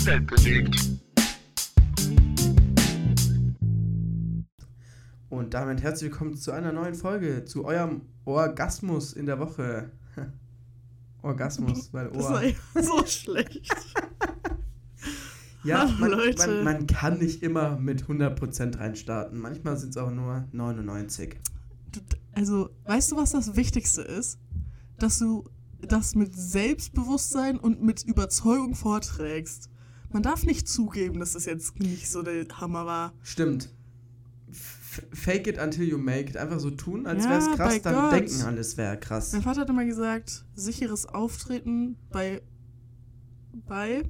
die Welt bewegt. Und damit herzlich willkommen zu einer neuen Folge, zu eurem Orgasmus in der Woche. Orgasmus, weil Das Ohr. war ja so schlecht. Ja, Hallo, man, Leute. Man, man kann nicht immer mit 100% reinstarten. Manchmal sind es auch nur 99. Du- Also, weißt du, was das Wichtigste ist? Dass du das mit Selbstbewusstsein und mit Überzeugung vorträgst. Man darf nicht zugeben, dass das jetzt nicht so der Hammer war. Stimmt. F fake it until you make it. Einfach so tun, als Ja, wäre es krass, dann Gott. denken alle, es wäre krass. Mein Vater hat immer gesagt, sicheres Auftreten bei, bei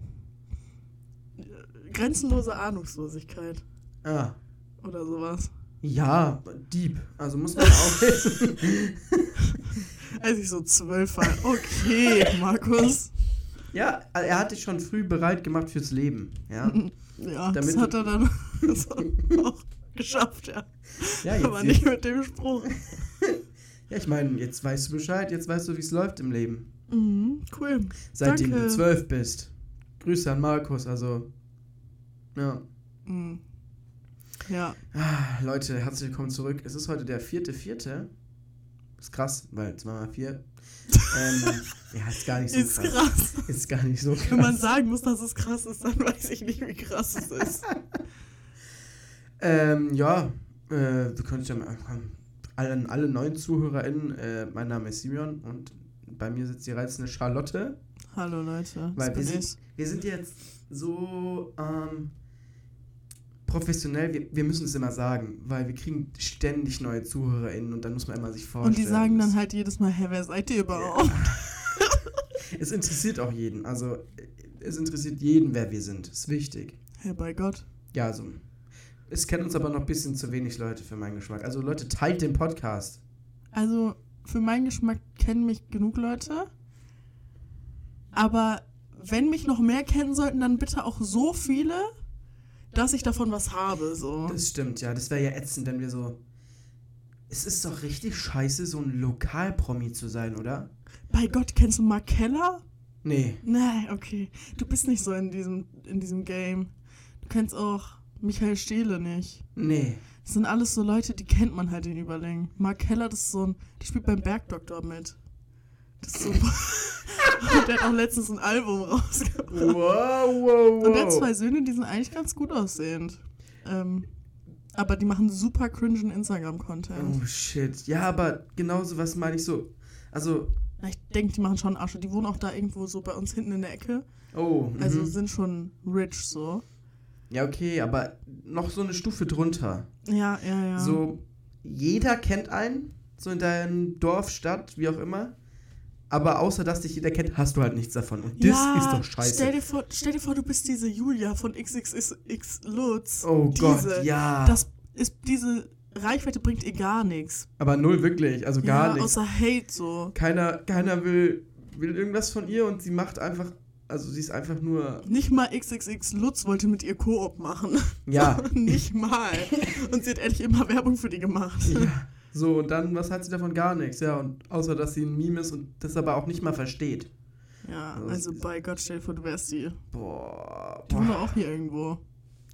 äh, grenzenloser Ahnungslosigkeit Ah. oder sowas. Ja, Dieb. Also muss man auch wissen. Als ich so zwölf war. Okay, Markus. Ja, er hat dich schon früh bereit gemacht fürs Leben. Ja, Ja, Damit das hat er dann auch geschafft, ja. ja, jetzt, Aber nicht mit dem Spruch. ja ich meine, jetzt weißt du Bescheid, jetzt weißt du, wie es läuft im Leben. Mhm, cool. Seitdem Danke. du zwölf bist. Grüße an Markus, also. Ja. Mhm. Ja, Ah, Leute, herzlich willkommen zurück. Es ist heute der vierte, vierte. Ist krass, weil zweimal vier. Ähm, ja, ist gar nicht so ist krass. krass. Ist gar nicht so krass. Wenn man sagen muss, dass es krass ist, dann weiß ich nicht, wie krass es ist. Ähm, ja, äh, wir können ja mal. Allen, alle neuen ZuhörerInnen, äh, mein Name ist Simeon und bei mir sitzt die reizende Charlotte. Hallo Leute, Weil wir sind, wir sind jetzt so ähm, professionell, wir, wir müssen es immer sagen, weil wir kriegen ständig neue ZuhörerInnen und dann muss man immer sich vorstellen. Und die sagen dann halt jedes Mal, hä, wer seid ihr überhaupt? Es interessiert auch jeden, also es interessiert jeden, wer wir sind. Ist wichtig. Hä, bei Gott. Ja, also es kennen uns aber noch ein bisschen zu wenig Leute für meinen Geschmack. Also Leute, teilt den Podcast. Also, für meinen Geschmack kennen mich genug Leute. Aber wenn mich noch mehr kennen sollten, dann bitte auch so viele, dass ich davon was habe. So. Das stimmt, ja. Das wäre ja ätzend, wenn wir so. Es ist doch richtig scheiße, so ein Lokalpromi zu sein, oder? Bei Gott, kennst du Mark Keller? Nee. Nein, okay. Du bist nicht so in diesem, in diesem Game. Du kennst auch Michael Stehle nicht. Nee. Das sind alles so Leute, die kennt man halt in Überlängen. Mark Keller, das ist so ein, der spielt beim Bergdoktor mit. Das ist so. Und der hat auch letztens ein Album rausgebracht. Wow, wow, wow. Und der hat zwei Söhne, die sind eigentlich ganz gut aussehend. Ähm, aber die machen super cringen Instagram-Content. Oh shit. Ja, aber genau so was meine ich so. Also, Ich denke, die machen schon Asche. Die wohnen auch da irgendwo so bei uns hinten in der Ecke. oh. Also mhm. sind schon rich so. Ja, okay, aber noch so eine Stufe drunter. Ja, ja, ja. So, jeder kennt einen, so in deinem Dorf, Stadt, wie auch immer. Aber außer dass dich jeder kennt, hast du halt nichts davon. Und das ja, ist doch scheiße. Stell dir, vor, stell dir vor, du bist diese Julia von XXX Lutz. oh diese, Gott, ja. Das ist, diese Reichweite bringt ihr gar nichts. aber null wirklich, also gar ja, nichts. Außer Hate so. Keiner, keiner will, will irgendwas von ihr und sie macht einfach, also sie ist einfach nur, Nicht mal XXX Lutz wollte mit ihr Koop machen. ja, Nicht mal. Und sie hat ehrlich immer Werbung für die gemacht. ja. So, und dann, was hat sie davon? Gar nichts, ja. Und außer, dass sie ein Meme ist und das aber auch nicht mal versteht. Ja, Also, also bei Gott, stell dir vor, du wärst die. Boah. Die doch auch hier irgendwo.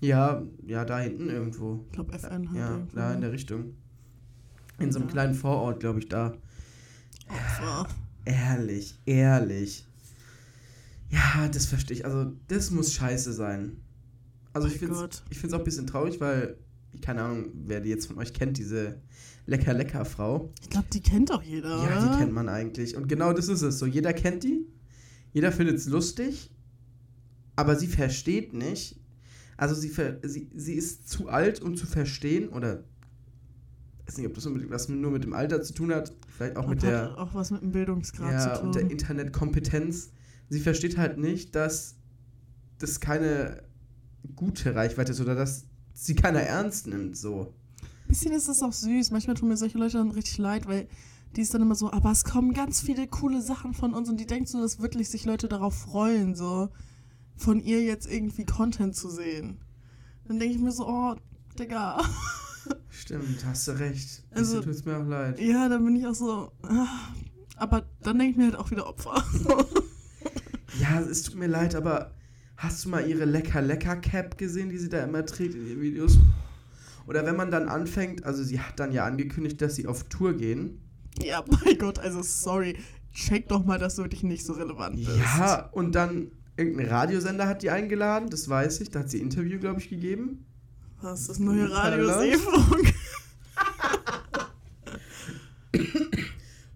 Ja, ja, da hinten irgendwo. Ich glaube, FN hat Ja, irgendwo. da in der Richtung. In so einem Ja. kleinen Vorort, glaube ich, da. Opfer. Ehrlich, ehrlich. Ja, das verstehe ich. Also, das muss scheiße sein. Also, ich Mein finde es ich auch ein bisschen traurig, weil, keine Ahnung, wer die jetzt von euch kennt, diese Lecker-Lecker-Frau. Ich glaube, die kennt auch jeder, Ja, die kennt man eigentlich. Und genau das ist es so. Jeder kennt die, jeder findet es lustig, aber sie versteht nicht. Also, sie, ver sie, sie ist zu alt, um zu verstehen, oder. Ich weiß nicht, ob das unbedingt was nur mit dem Alter zu tun hat, vielleicht auch Und mit der. auch was mit dem Bildungsgrad Ja, zu tun. und der Internetkompetenz. Sie versteht halt nicht, dass das keine gute Reichweite ist oder dass sie keiner ernst nimmt, so. Bisschen ist das auch süß. Manchmal tun mir solche Leute dann richtig leid, weil die ist dann immer so, aber es kommen ganz viele coole Sachen von uns und die denkt so, dass wirklich sich Leute darauf freuen, so von ihr jetzt irgendwie Content zu sehen. Dann denke ich mir so, oh, Digga. Stimmt, hast du recht. Also- tut's mir auch leid. Ja, dann bin ich auch so. ah. Aber dann denke ich mir halt auch wieder Opfer. Ja, es tut mir leid, aber Hast du mal ihre Lecker-Lecker-Cap gesehen, die sie da immer trägt in ihren Videos? Oder wenn man dann anfängt, also sie hat dann ja angekündigt, dass sie auf Tour gehen. Ja, mein Gott, also sorry. Check doch mal, dass du wirklich nicht so relevant bist. Ja, und dann irgendein Radiosender hat die eingeladen, das weiß ich. Da hat sie ein Interview, glaube ich, gegeben. Was, das neue Radio Keller? Seefunk?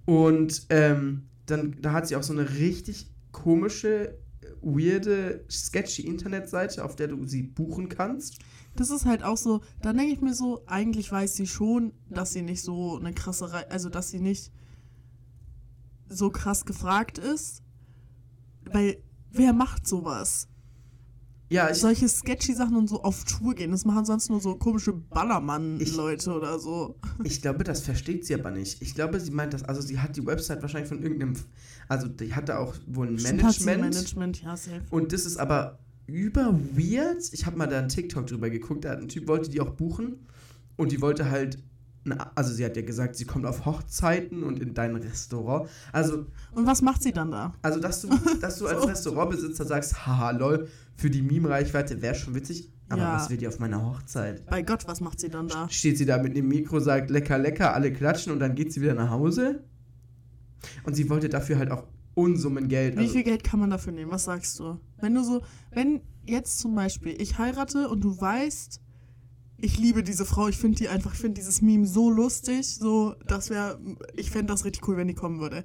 Und ähm, dann, da hat sie auch so eine richtig komische, weirde, sketchy Internetseite, auf der du sie buchen kannst. Das ist halt auch so, dann denke ich mir so, eigentlich weiß sie schon, dass sie nicht so eine krasse, Rei also dass sie nicht so krass gefragt ist. Weil, wer macht sowas? Ja, Solche sketchy Sachen und so auf Tour gehen, das machen sonst nur so komische Ballermann-Leute oder so. ich glaube, das versteht sie aber nicht. Ich glaube, sie meint das, also sie hat die Website wahrscheinlich von irgendeinem, also die hat da auch wohl ein Management. Management, ja, safe. Und das ist aber über weird. Ich habe mal da einen TikTok drüber geguckt. Da hat ein Typ wollte die auch buchen und die wollte halt, also sie hat ja gesagt, sie kommt auf Hochzeiten und in dein Restaurant. Also, Und was macht sie dann da? also dass du, dass du als So. Restaurantbesitzer sagst, haha, lol, für die Meme-Reichweite wäre schon witzig. Aber Ja. was will die auf meiner Hochzeit? Bei Gott, was macht sie dann da? Steht sie da mit dem Mikro, sagt lecker, lecker, alle klatschen und dann geht sie wieder nach Hause? Und sie wollte dafür halt auch Unsummen Geld. Wie Also, viel Geld kann man dafür nehmen? Was sagst du? Wenn du so, wenn jetzt zum Beispiel ich heirate und du weißt, ich liebe diese Frau, ich finde die einfach, ich finde dieses Meme so lustig, so, das wäre, ich fände das richtig cool, wenn die kommen würde.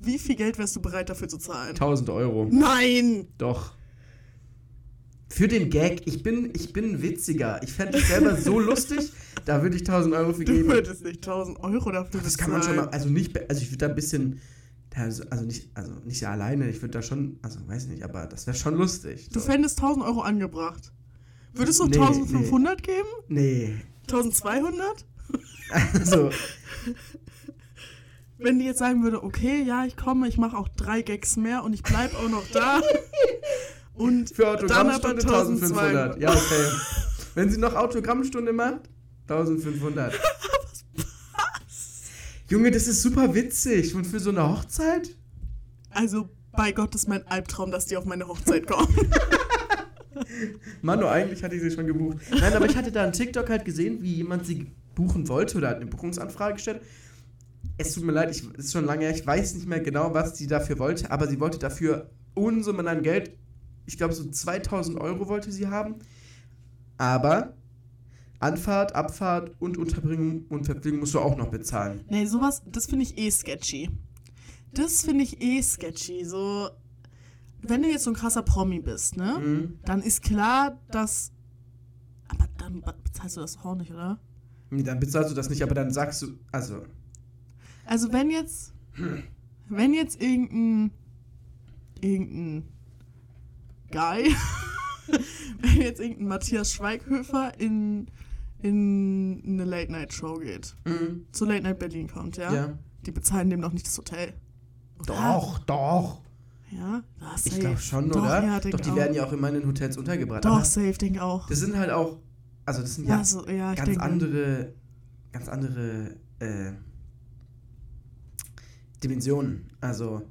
Wie viel Geld wärst du bereit dafür zu zahlen? 1000 Euro. Nein! Doch. Für den Gag, ich bin, ich bin witziger. Ich fände es selber so lustig, da würde ich 1000 Euro für Du geben. würdest nicht 1000 Euro dafür Das kann man schon mal, also nicht, also ich würde da ein bisschen, also nicht, also nicht alleine, ich würde da schon, also weiß nicht, aber das wäre schon lustig. Du So. fändest 1000 Euro angebracht. Würdest du Nee, 1500 geben? Nee, 1200? also, Wenn die jetzt sagen würde, okay, ja, ich komme, ich mache auch drei Gags mehr und ich bleib auch noch da. und für Autogrammstunde 1500. Ja, okay. Wenn sie noch Autogrammstunde macht, 1500. Junge, das ist super witzig. Und für so eine Hochzeit? Also, bei Gott ist mein Albtraum, dass die auf meine Hochzeit kommen. Manu, eigentlich hatte ich sie schon gebucht. Nein, aber ich hatte da einen TikTok halt gesehen, wie jemand sie buchen wollte oder hat eine Buchungsanfrage gestellt. Es tut mir leid, ich, es ist schon lange her, ich weiß nicht mehr genau, was sie dafür wollte, aber sie wollte dafür Unsummen an Geld. Ich glaube, so 2000 Euro wollte sie haben. Aber Anfahrt, Abfahrt und Unterbringung und Verpflegung musst du auch noch bezahlen. nee, sowas, das finde ich eh sketchy. Das finde ich eh sketchy. So, wenn du jetzt so ein krasser Promi bist, ne? Mhm. Dann ist klar, dass. Aber dann bezahlst du das auch nicht, oder? Nee, Dann bezahlst du das nicht, aber dann sagst du, also, Also wenn jetzt, wenn jetzt irgendein, irgendein Guy, wenn jetzt irgendein Matthias Schweighöfer in, in eine Late-Night-Show geht, mhm. zu Late-Night Berlin kommt, ja? ja. Die bezahlen dem doch nicht das Hotel. Doch, doch. Ja? ja Ich safe. glaube schon, Doch, oder? Ja, Doch, die auch. werden ja auch immer in den Hotels untergebracht. Doch, Aber safe, denk auch. das sind halt auch, also das sind ja, ja, so, ja, ich ganz denke. andere, ganz andere äh, Dimensionen. Also,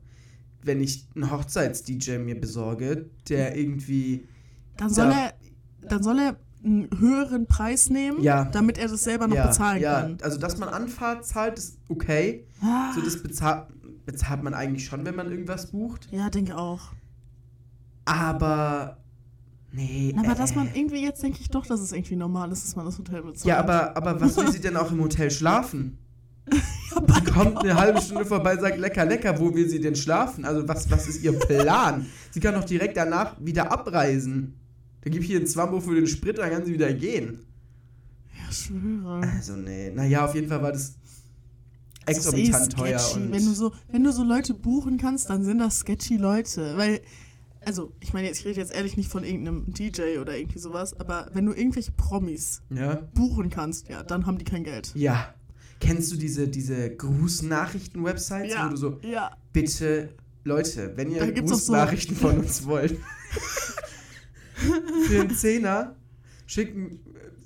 wenn ich einen Hochzeits-DJ mir besorge, der irgendwie, Dann soll da- er, dann soll er einen höheren Preis nehmen, Ja. damit er das selber noch ja, bezahlen ja, kann. also dass man Anfahrt zahlt, ist okay. Ah, So, das bezahlt, bezahlt man eigentlich schon, wenn man irgendwas bucht. ja, denke auch. Aber, nee. Aber äh, dass man irgendwie, jetzt denke ich doch, dass es irgendwie normal ist, dass man das Hotel bezahlt. Ja, aber, aber was will sie denn auch im Hotel schlafen? Ja, kommt eine halbe Stunde vorbei, sagt lecker, lecker, wo will sie denn schlafen? Also was, was ist ihr Plan? Sie kann doch direkt danach wieder abreisen. Dann gib ich ihr einen Zwambo für den Sprit, dann kann sie wieder gehen. Ja, schwöre. Also nee, naja, auf jeden Fall war das ist eh exorbitant teuer. Und Wenn du, so, wenn du so Leute buchen kannst, dann sind das sketchy Leute. Weil, also, ich meine, jetzt- ich rede jetzt ehrlich nicht von irgendeinem DJ oder irgendwie sowas, aber wenn du irgendwelche Promis ja, buchen kannst, ja, dann haben die kein Geld. ja. Kennst du diese, diese Grußnachrichten-Websites, wo du so, Ja. bitte, Leute, wenn ihr doch so- Grußnachrichten von uns wollt, für einen Zehner schicken,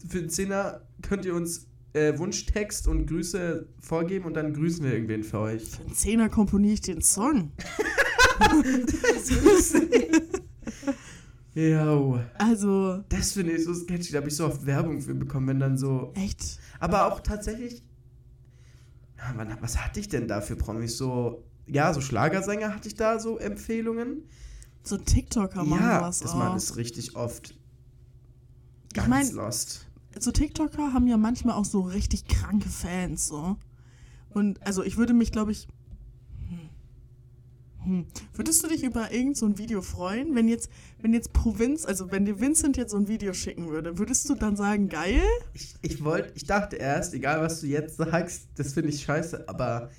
für einen Zehner könnt ihr uns äh, Wunschtext und Grüße vorgeben und dann grüßen wir irgendwen für euch. Für einen Zehner komponiere ich den Song. Ja. Also, Das finde ich so sketchy. Da habe ich so oft Werbung für bekommen, wenn dann so. echt. Aber auch tatsächlich. Wann- Was hatte ich denn da für Promis? So. Ja, so Schlagersänger hatte ich da so Empfehlungen. So TikToker machen ja, was das auch. man ist richtig oft. Ich Ganz mein- lost. so TikToker haben ja manchmal auch so richtig kranke Fans, so. Und also ich würde mich, glaube ich. Hm. Würdest du dich über irgend so ein Video freuen, wenn jetzt, wenn jetzt Provinz, also wenn dir Vincent jetzt so ein Video schicken würde, würdest du dann sagen, geil? Ich, ich wollte, ich dachte erst, egal was du jetzt sagst, das finde ich scheiße, aber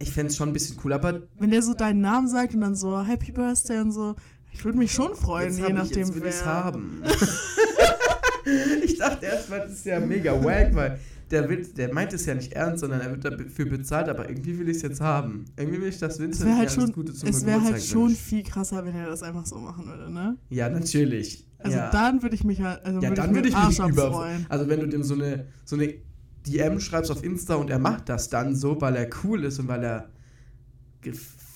ich fände es schon ein bisschen cool. Aber Wenn der so deinen Namen sagt und dann so Happy Birthday und so, ich würde mich schon freuen, jetzt je hab ich, nachdem jetzt wer. haben. ich dachte erst, das ist ja mega wack, weil der, will, der meint es ja nicht ernst, sondern er wird dafür bezahlt, aber irgendwie will ich es jetzt haben. Irgendwie will ich das wäre mir halt schon, Gute zum es wäre halt schon wünscht. viel krasser, wenn er das einfach so machen würde, ne? Ja, natürlich. Also ja. dann würde ich mich halt, also ja, würde dann ich würde ich mich über. Also wenn du dem so eine, so eine DM schreibst auf Insta und er macht das dann so, weil er cool ist und weil er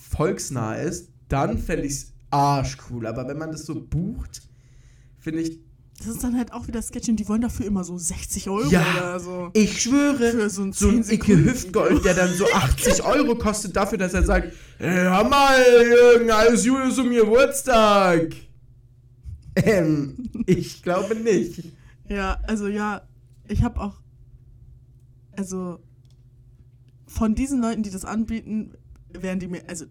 volksnah ist, dann fände ich es arschcool. Aber wenn man das so bucht, finde ich, Das ist dann halt auch wieder Sketch und die wollen dafür immer so 60 Euro Ja. oder so. ich schwöre, Für so ein so ein 10 Icke Hüftgold, der dann so 80 Euro kostet dafür, dass er sagt, hör mal, Jürgen, alles Julius um Geburtstag. Ähm, ich glaube nicht. Ja, also ja, ich habe auch, also von diesen Leuten, die das anbieten, werden die mir, also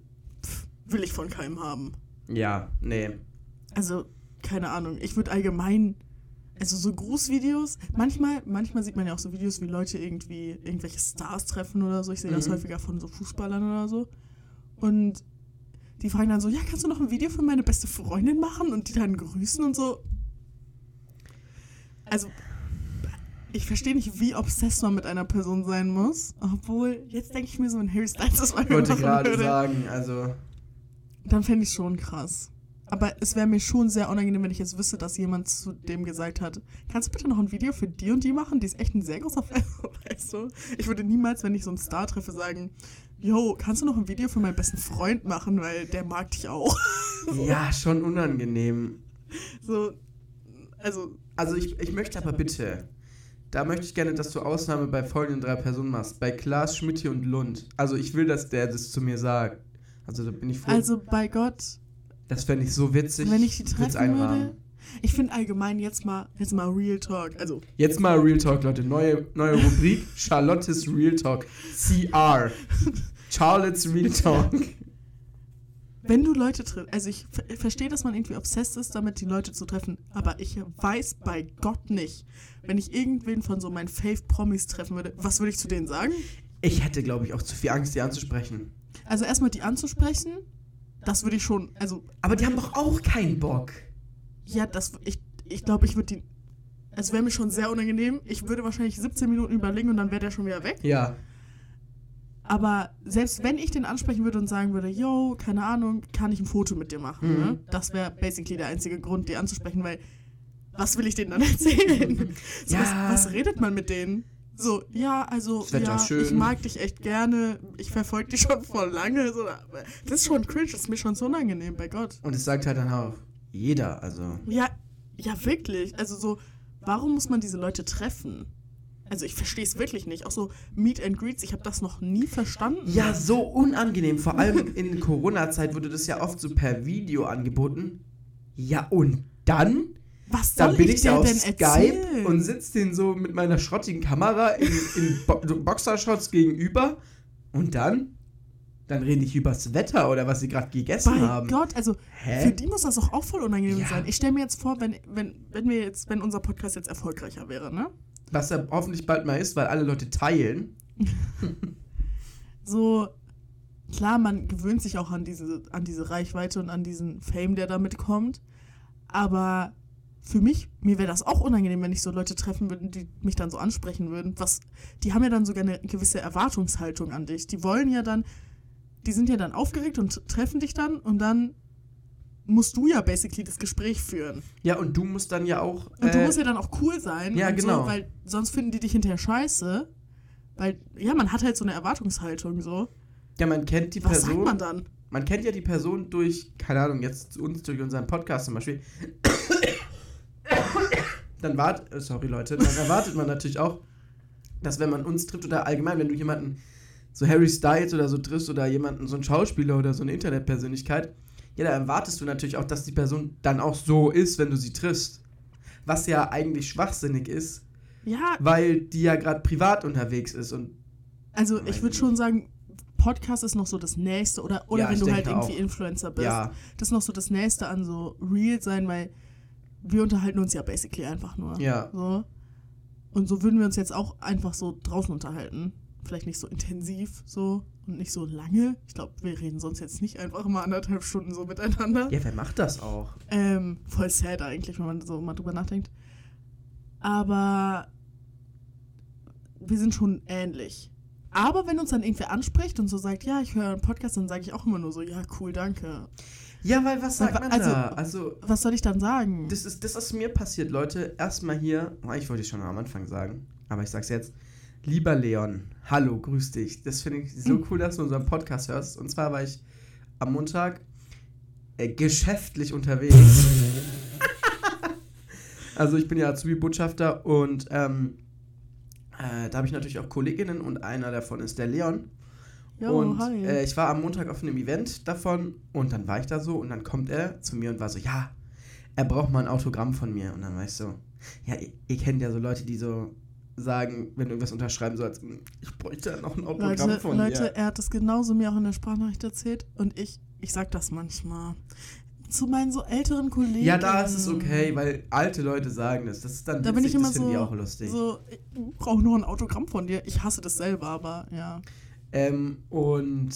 pff, will ich von keinem haben. Ja, nee. Also keine Ahnung, ich würde allgemein, also so Grußvideos, manchmal, manchmal sieht man ja auch so Videos, wie Leute irgendwie irgendwelche Stars treffen oder so. Ich sehe das Mhm. häufiger von so Fußballern oder so. Und die fragen dann so, ja, kannst du noch ein Video für meine beste Freundin machen und die dann grüßen und so. Also, ich verstehe nicht, wie obsessed man mit einer Person sein muss. Obwohl, jetzt denke ich mir so, wenn Harry Styles das mal Ich wollte gerade sagen, also, dann fände ich schon krass. Aber es wäre mir schon sehr unangenehm, wenn ich jetzt wüsste, dass jemand zu dem gesagt hat, kannst du bitte noch ein Video für die und die machen? Die ist echt ein sehr großer Fan, weißt du? Ich würde niemals, wenn ich so einen Star treffe, sagen, yo, kannst du noch ein Video für meinen besten Freund machen, weil der mag dich auch. ja, schon unangenehm. So, also, Also ich, ich möchte aber bitte, da möchte ich gerne, dass du Ausnahme bei folgenden drei Personen machst. Bei Klaas, Schmidti und Lund. Also ich will, dass der das zu mir sagt. Also da bin ich froh. also bei Gott, das fände ich so witzig. wenn ich die treffen würde, ich finde allgemein jetzt mal, jetzt mal Real Talk, also Jetzt mal Real Talk, Leute. Neue, neue Rubrik. Charlottes Real Talk. CR. Charlotte's Real Talk. Wenn du Leute triffst, also ich ver verstehe, dass man irgendwie obsessed ist, damit die Leute zu treffen, aber ich weiß bei Gott nicht, wenn ich irgendwen von so meinen Fave-Promis treffen würde, was würde ich zu denen sagen? Ich hätte, glaube ich, auch zu viel Angst, die anzusprechen. Also erstmal die anzusprechen, das würde ich schon, also Aber die haben doch auch keinen Bock. ja, das, ich, ich glaube, ich würde die, es wäre mir schon sehr unangenehm, ich würde wahrscheinlich 17 Minuten überlegen und dann wäre der schon wieder weg. Ja. Aber selbst wenn ich den ansprechen würde und sagen würde, yo, keine Ahnung, kann ich ein Foto mit dir machen, Mhm. ne? Das wäre basically der einzige Grund, die anzusprechen, weil was will ich denen dann erzählen? so, Ja. was, was redet man mit denen? So, ja, also, ja, schön. ich mag dich echt gerne, ich verfolge dich schon voll lange. So, das ist schon cringe, das ist mir schon so unangenehm, bei Gott. Und es sagt halt dann auch jeder, also. Ja, ja, wirklich. Also so, warum muss man diese Leute treffen? Also ich verstehe es wirklich nicht. Auch so Meet and Greets, ich habe das noch nie verstanden. Ja, so unangenehm. Vor allem in Corona-Zeit wurde das ja oft so per Video angeboten. Ja, und dann? Was soll Dann bin ich, ich da auf denn Skype erzählen? und sitze den so mit meiner schrottigen Kamera in, in Bo Boxershots gegenüber. Und dann? Dann rede ich übers Wetter oder was sie gerade gegessen Bei haben. Gott, also Hä? für die muss das doch auch voll unangenehm Ja. sein. Ich stelle mir jetzt vor, wenn, wenn, wenn wir jetzt, wenn unser Podcast jetzt erfolgreicher wäre, ne? Was er hoffentlich bald mal ist, weil alle Leute teilen. So, klar, man gewöhnt sich auch an diese, an diese Reichweite und an diesen Fame, der damit kommt. Aber für mich, mir wäre das auch unangenehm, wenn ich so Leute treffen würde, die mich dann so ansprechen würden. Was, die haben ja dann sogar eine gewisse Erwartungshaltung an dich. Die wollen ja dann, die sind ja dann aufgeregt und treffen dich dann und dann musst du ja basically das Gespräch führen. Ja, und du musst dann ja auch. Und du äh, musst ja dann auch cool sein. ja, genau. So, weil sonst finden die dich hinterher scheiße. Weil, ja, man hat halt so eine Erwartungshaltung so. ja, man kennt die Was Person. sagt man dann? man kennt ja die Person durch, keine Ahnung, jetzt uns durch unseren Podcast zum Beispiel. Dann wart, äh, sorry Leute, dann erwartet man natürlich auch, dass wenn man uns trifft oder allgemein, wenn du jemanden so Harry Styles oder so triffst oder jemanden, so einen Schauspieler oder so eine Internetpersönlichkeit, ja, da erwartest du natürlich auch, dass die Person dann auch so ist, wenn du sie triffst. Was ja eigentlich schwachsinnig ist, Ja, weil die ja gerade privat unterwegs ist und also ich würde schon sagen, Podcast ist noch so das Nächste oder, oder Ja, wenn du halt irgendwie auch. Influencer bist. ja, Das ist noch so das Nächste an so real sein, weil wir unterhalten uns ja basically einfach nur. ja. So. Und so würden wir uns jetzt auch einfach so draußen unterhalten. Vielleicht nicht so intensiv so und nicht so lange. Ich glaube, wir reden sonst jetzt nicht einfach mal anderthalb Stunden so miteinander. Ja, wer macht das auch? Ähm, voll sad eigentlich, wenn man so mal drüber nachdenkt. Aber wir sind schon ähnlich. Aber wenn uns dann irgendwer anspricht und so sagt, ja, ich höre einen Podcast, dann sage ich auch immer nur so, ja, cool, danke. Ja, weil was sagt man also- da? Also, Was soll ich dann sagen? das ist das, was mir passiert, Leute. Erstmal hier, oh, ich wollte es schon am Anfang sagen, aber ich sag's jetzt. Lieber Leon, hallo, grüß dich. Das finde ich so cool, dass du unseren Podcast hörst. Und zwar war ich am Montag äh, geschäftlich unterwegs. also ich bin ja Azubi-Botschafter und ähm, äh, da habe ich natürlich auch Kolleginnen und einer davon ist der Leon. Jo, und hi. äh, ich war am Montag auf einem Event davon und dann war ich da so und dann kommt er zu mir und war so, ja, er braucht mal ein Autogramm von mir. Und dann war ich so, ja, ihr, ihr kennt ja so Leute, die so sagen, wenn du irgendwas unterschreiben sollst, "Hm, ich bräuchte ja noch ein Autogramm Leute, von Leute dir. er hat das genauso mir auch in der Sprachnachricht erzählt und ich, ich sag das manchmal. Zu meinen so älteren Kollegen. Ja, da ist es okay, weil alte Leute sagen das. Das ist dann Da bin ich witzig, immer das so, die auch lustig. so ich brauche nur ein Autogramm von dir. Ich hasse das selber, aber ja. Ähm, und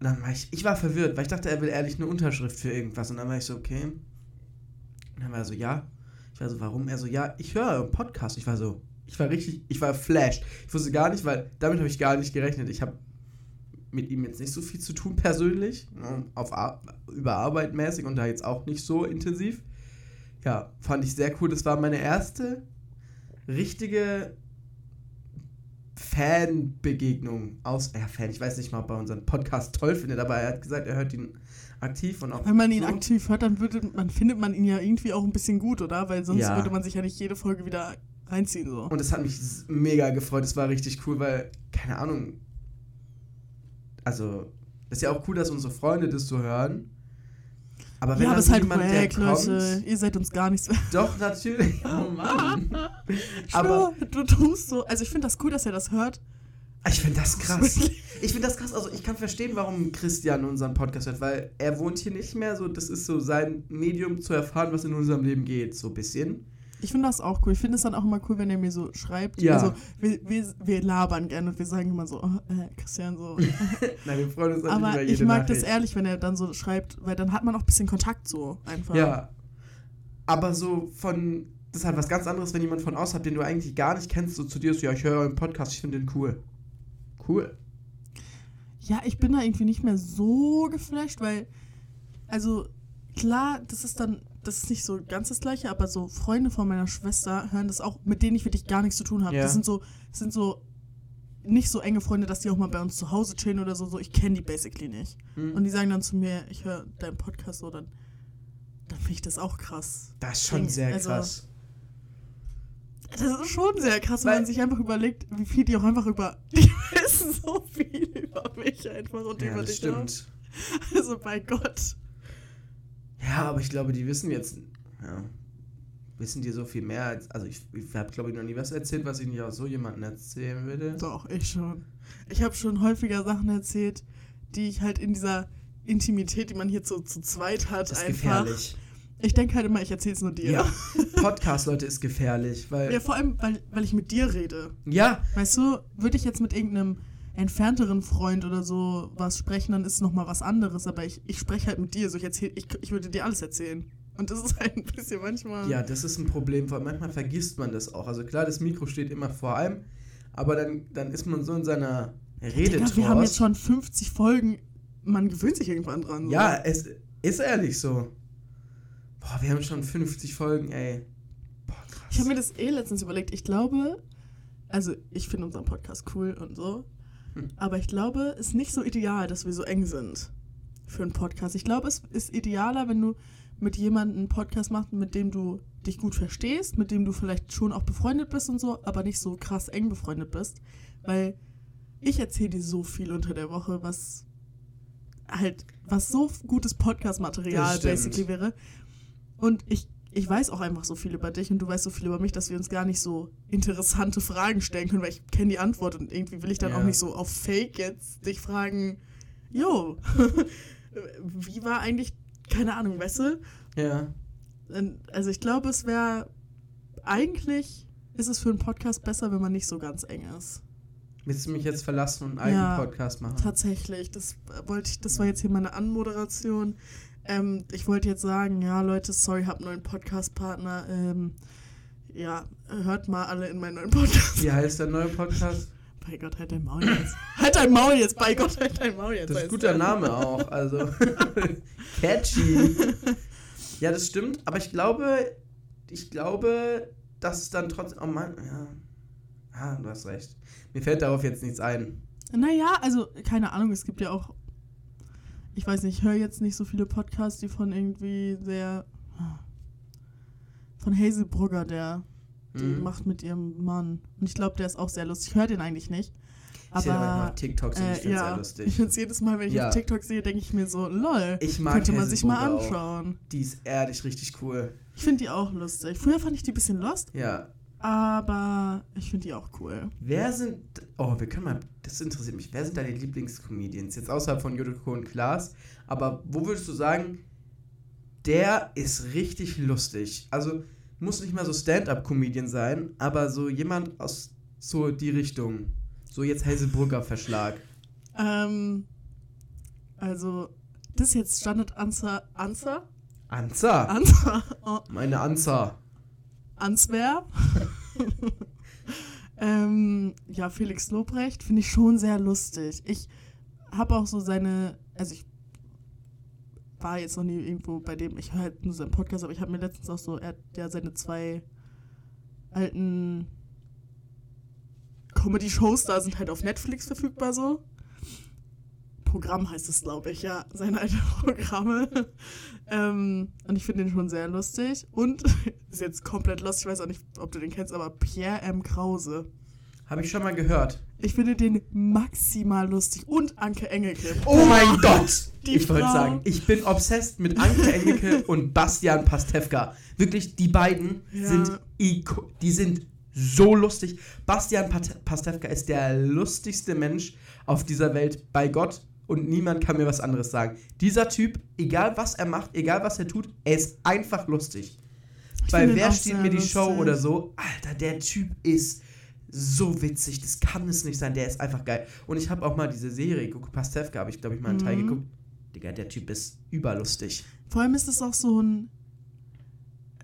dann war ich, ich war verwirrt, weil ich dachte, er will ehrlich eine Unterschrift für irgendwas. Und dann war ich so, okay. Und dann war er so, ja. Ich war so, warum? Er so, ja, ich höre einen Podcast. Ich war so, ich war richtig, ich war flashed. Ich wusste gar nicht, weil damit habe ich gar nicht gerechnet. Ich habe mit ihm jetzt nicht so viel zu tun persönlich, ne, auf Ar über Arbeit mäßig und da jetzt auch nicht so intensiv. Ja, fand ich sehr cool. Das war meine erste richtige Fanbegegnung aus. Ja, Fan, ich weiß nicht mal, ob er unseren Podcast toll findet, aber er hat gesagt, er hört ihn aktiv und auch. Wenn man ihn so. aktiv hört, dann würde man findet man ihn ja irgendwie auch ein bisschen gut, oder? Weil sonst Ja. würde man sich ja nicht jede Folge wieder reinziehen so. Und es hat mich mega gefreut. Es war richtig cool, weil, keine Ahnung. Also, das ist ja auch cool, dass unsere Freunde das so hören. Aber wenn ja, aber ist halt wack, Leute. Ihr seid uns gar nichts wert. doch natürlich. Oh Mann. aber du tust so. Also ich finde das cool, dass er das hört. ich finde das krass. Ich finde das krass. Also ich kann verstehen, warum Christian unseren Podcast hört, weil er wohnt hier nicht mehr. So, das ist so sein Medium zu erfahren, was in unserem Leben geht, so ein bisschen. Ich finde das auch cool. Ich finde es dann auch immer cool, wenn er mir so schreibt. Ja. Also wir, wir, wir labern gerne und wir sagen immer so, oh, äh, Christian so. Nein, wir freuen uns Aber ich mag das Nachricht. ehrlich, wenn er dann so schreibt, weil dann hat man auch ein bisschen Kontakt so einfach. Ja. Aber so von. Das ist halt was ganz anderes, wenn jemand von außerhalb, den du eigentlich gar nicht kennst, so zu dir ist, ja, ich höre euren Podcast, ich finde den cool. Cool. Ja, ich bin da irgendwie nicht mehr so geflasht, weil, also klar, das ist dann, das ist nicht so ganz das Gleiche, aber so Freunde von meiner Schwester hören das auch, mit denen ich wirklich gar nichts zu tun habe. Ja. Das sind so, das sind so nicht so enge Freunde, dass die auch mal bei uns zu Hause chillen oder so. so ich kenne die basically nicht. Hm. Und die sagen dann zu mir, ich höre deinen Podcast so, dann, dann finde ich das auch krass. Das ist schon sehr also- krass. Das ist schon sehr krass, wenn man sich einfach überlegt, wie viel die auch einfach über. Die wissen so viel über mich einfach und Ja, über das dich auch. stimmt. Also bei Gott. Ja, aber ich glaube, die wissen jetzt. Ja. Wissen die so viel mehr als. Also, ich, ich habe, glaube ich, noch nie was erzählt, was ich nicht auch so jemandem erzählen würde. Doch, ich schon. Ich habe schon häufiger Sachen erzählt, die ich halt in dieser Intimität, die man hier zu, zu zweit hat, Das ist einfach. gefährlich. Ich denke halt immer, ich erzähle es nur dir. Ja. Podcast, Leute, ist gefährlich, weil. Ja, vor allem, weil, weil ich mit dir rede. Ja, Weißt du, würde ich jetzt mit irgendeinem entfernteren Freund oder so was sprechen, dann ist es nochmal was anderes. Aber ich, ich spreche halt mit dir. So, ich, erzähl, ich, ich würde dir alles erzählen. Und das ist halt ein bisschen manchmal. Ja, das ist ein Problem, weil manchmal vergisst man das auch. Also klar, das Mikro steht immer vor allem, aber dann, dann ist man so in seiner Digga, wir haben jetzt schon 50 Folgen. Man gewöhnt sich irgendwann dran. Ja, es ist ehrlich so. Boah, wir haben schon 50 Folgen, ey. Boah, krass. Ich habe mir das eh letztens überlegt. Ich glaube, also ich finde unseren Podcast cool und so. Aber ich glaube, es ist nicht so ideal, dass wir so eng sind. für einen Podcast. Ich glaube, es ist idealer, wenn du mit jemandem einen Podcast machst, mit dem du dich gut verstehst, mit dem du vielleicht schon auch befreundet bist und so, aber nicht so krass eng befreundet bist. Weil ich erzähle dir so viel unter der Woche, was halt, was so gutes Podcast-Material basically wäre. Und ich, ich weiß auch einfach so viel über dich und du weißt so viel über mich, dass wir uns gar nicht so interessante Fragen stellen können, weil ich kenne die Antwort und irgendwie will ich dann Ja. auch nicht so auf Fake jetzt dich fragen, jo, wie war eigentlich, keine Ahnung, weißt du? Ja. Also ich glaube, es wäre eigentlich ist es für einen Podcast besser, wenn man nicht so ganz eng ist. Willst du mich jetzt verlassen und einen eigenen Ja. Podcast machen? Tatsächlich, das wollte ich, das war jetzt hier meine Anmoderation. Ähm, ich wollte jetzt sagen, ja Leute, sorry, hab einen neuen Podcast-Partner. Ähm, ja, hört mal alle in meinen neuen Podcast. Wie heißt der neue Podcast? Bei Gott, halt dein Maul jetzt. halt dein Maul jetzt, bei Gott, halt dein Maul jetzt. Das ist heißt guter. Name auch, also catchy. Ja, das stimmt, aber ich glaube, ich glaube, dass es dann trotzdem, oh Mann, ja, ah, du hast recht. Mir fällt darauf jetzt nichts ein. Naja, also, keine Ahnung, es gibt ja auch, ich weiß nicht, ich höre jetzt nicht so viele Podcasts, die von irgendwie sehr, von Hazel Brugger, der, die Mhm. macht mit ihrem Mann. Und ich glaube, der ist auch sehr lustig. Ich höre den eigentlich nicht. Ich sehe manchmal Aber, TikToks und ich äh, finde es ja, sehr ich lustig. finde es jedes Mal, wenn ich Ja. auf TikTok sehe, denke ich mir so, lol, Ich mag könnte man sich mal Brugger auch. anschauen. Die ist ehrlich richtig cool. Ich finde die auch lustig. Früher fand ich die ein bisschen lost, Ja. Aber ich finde die auch cool. Wer sind, oh, wir können mal, das interessiert mich, wer sind deine Lieblingscomedians? Jetzt außerhalb von Jodoko und Klaas, aber wo würdest du sagen, der ist richtig lustig? Also, muss nicht mal so Stand-Up-Comedian sein, aber so jemand aus so die Richtung. So jetzt Hazelbrugger Verschlag. Ähm, also, das ist jetzt Standard Answer, Answer? Anza! Answer? Oh, Meine Anza. Answer. ähm, ja, Felix Lobrecht finde ich schon sehr lustig. Ich habe auch so seine, also ich war jetzt noch nie irgendwo bei dem, ich höre halt nur seinen Podcast, aber ich habe mir letztens auch so, er hat ja seine zwei alten Comedy-Shows da sind halt auf Netflix verfügbar so. Programm heißt es, glaube ich, ja, seine alten Programme. ähm, und ich finde den schon sehr lustig. Und ist jetzt komplett lustig, ich weiß auch nicht, ob du den kennst, aber Pierre M. Krause. Habe ich schon mal gehört. Ich finde den maximal lustig. Und Anke Engelke. Oh mein Gott! Die ich wollte sagen, ich bin obsessed mit Anke Engelke und Bastian Pastewka. Wirklich, die beiden Ja. sind die sind so lustig. Bastian Pastewka ist der lustigste Mensch auf dieser Welt bei Gott und niemand kann mir was anderes sagen. Dieser Typ, egal was er macht, egal was er tut, er ist einfach lustig. Ich Bei finde ihn Wer sehr mir die Show lustig. oder so, Alter, der Typ ist so witzig, das kann es nicht sein, der ist einfach geil. Und ich habe auch mal diese Serie geguckt, Pastewka, habe ich glaube ich mal einen Teil Mhm. geguckt. Digga, der Typ ist überlustig. Vor allem ist es auch so ein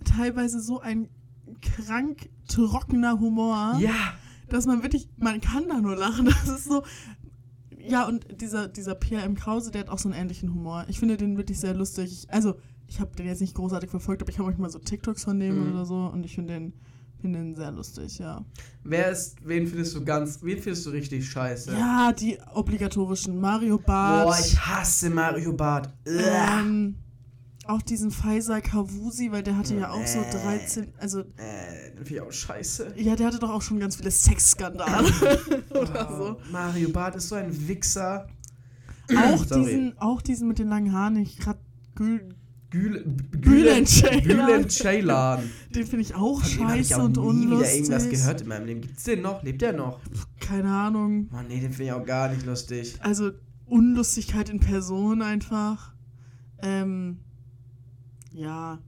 teilweise so ein krank trockener Humor, Ja, dass man wirklich, man kann da nur lachen. Das ist so. Ja, und dieser, dieser Pierre M. Krause, der hat auch so einen ähnlichen Humor. Ich finde den wirklich sehr lustig. Ich, also, ich habe den jetzt nicht großartig verfolgt, aber ich habe manchmal so TikToks von dem Mhm. oder so und ich finde den, find den sehr lustig, ja. wer ist, wen findest du ganz, wen findest du richtig scheiße? Ja, die obligatorischen Mario Bart. Boah, ich hasse Mario Bart. Uah. ähm, auch diesen Faisal Kavusi, weil der hatte ja auch so Nee. 13, also Äh, den ich auch scheiße. Ja, der hatte doch auch schon ganz viele Sexskandale oder so. Oh, Mario Bart ist so ein Wichser. Auch Sorry. diesen, auch diesen mit den langen Haaren, ich grad Gül, Gül Bülent Ceylan. Den finde ich auch Von hab ich scheiße auch und nie wieder unlustig. irgendwas gehört in meinem Leben. Gibt's den noch? Lebt der noch? Keine Ahnung. Oh nee, den finde ich auch gar nicht lustig. Also Unlustigkeit in Person einfach. Ähm, ja.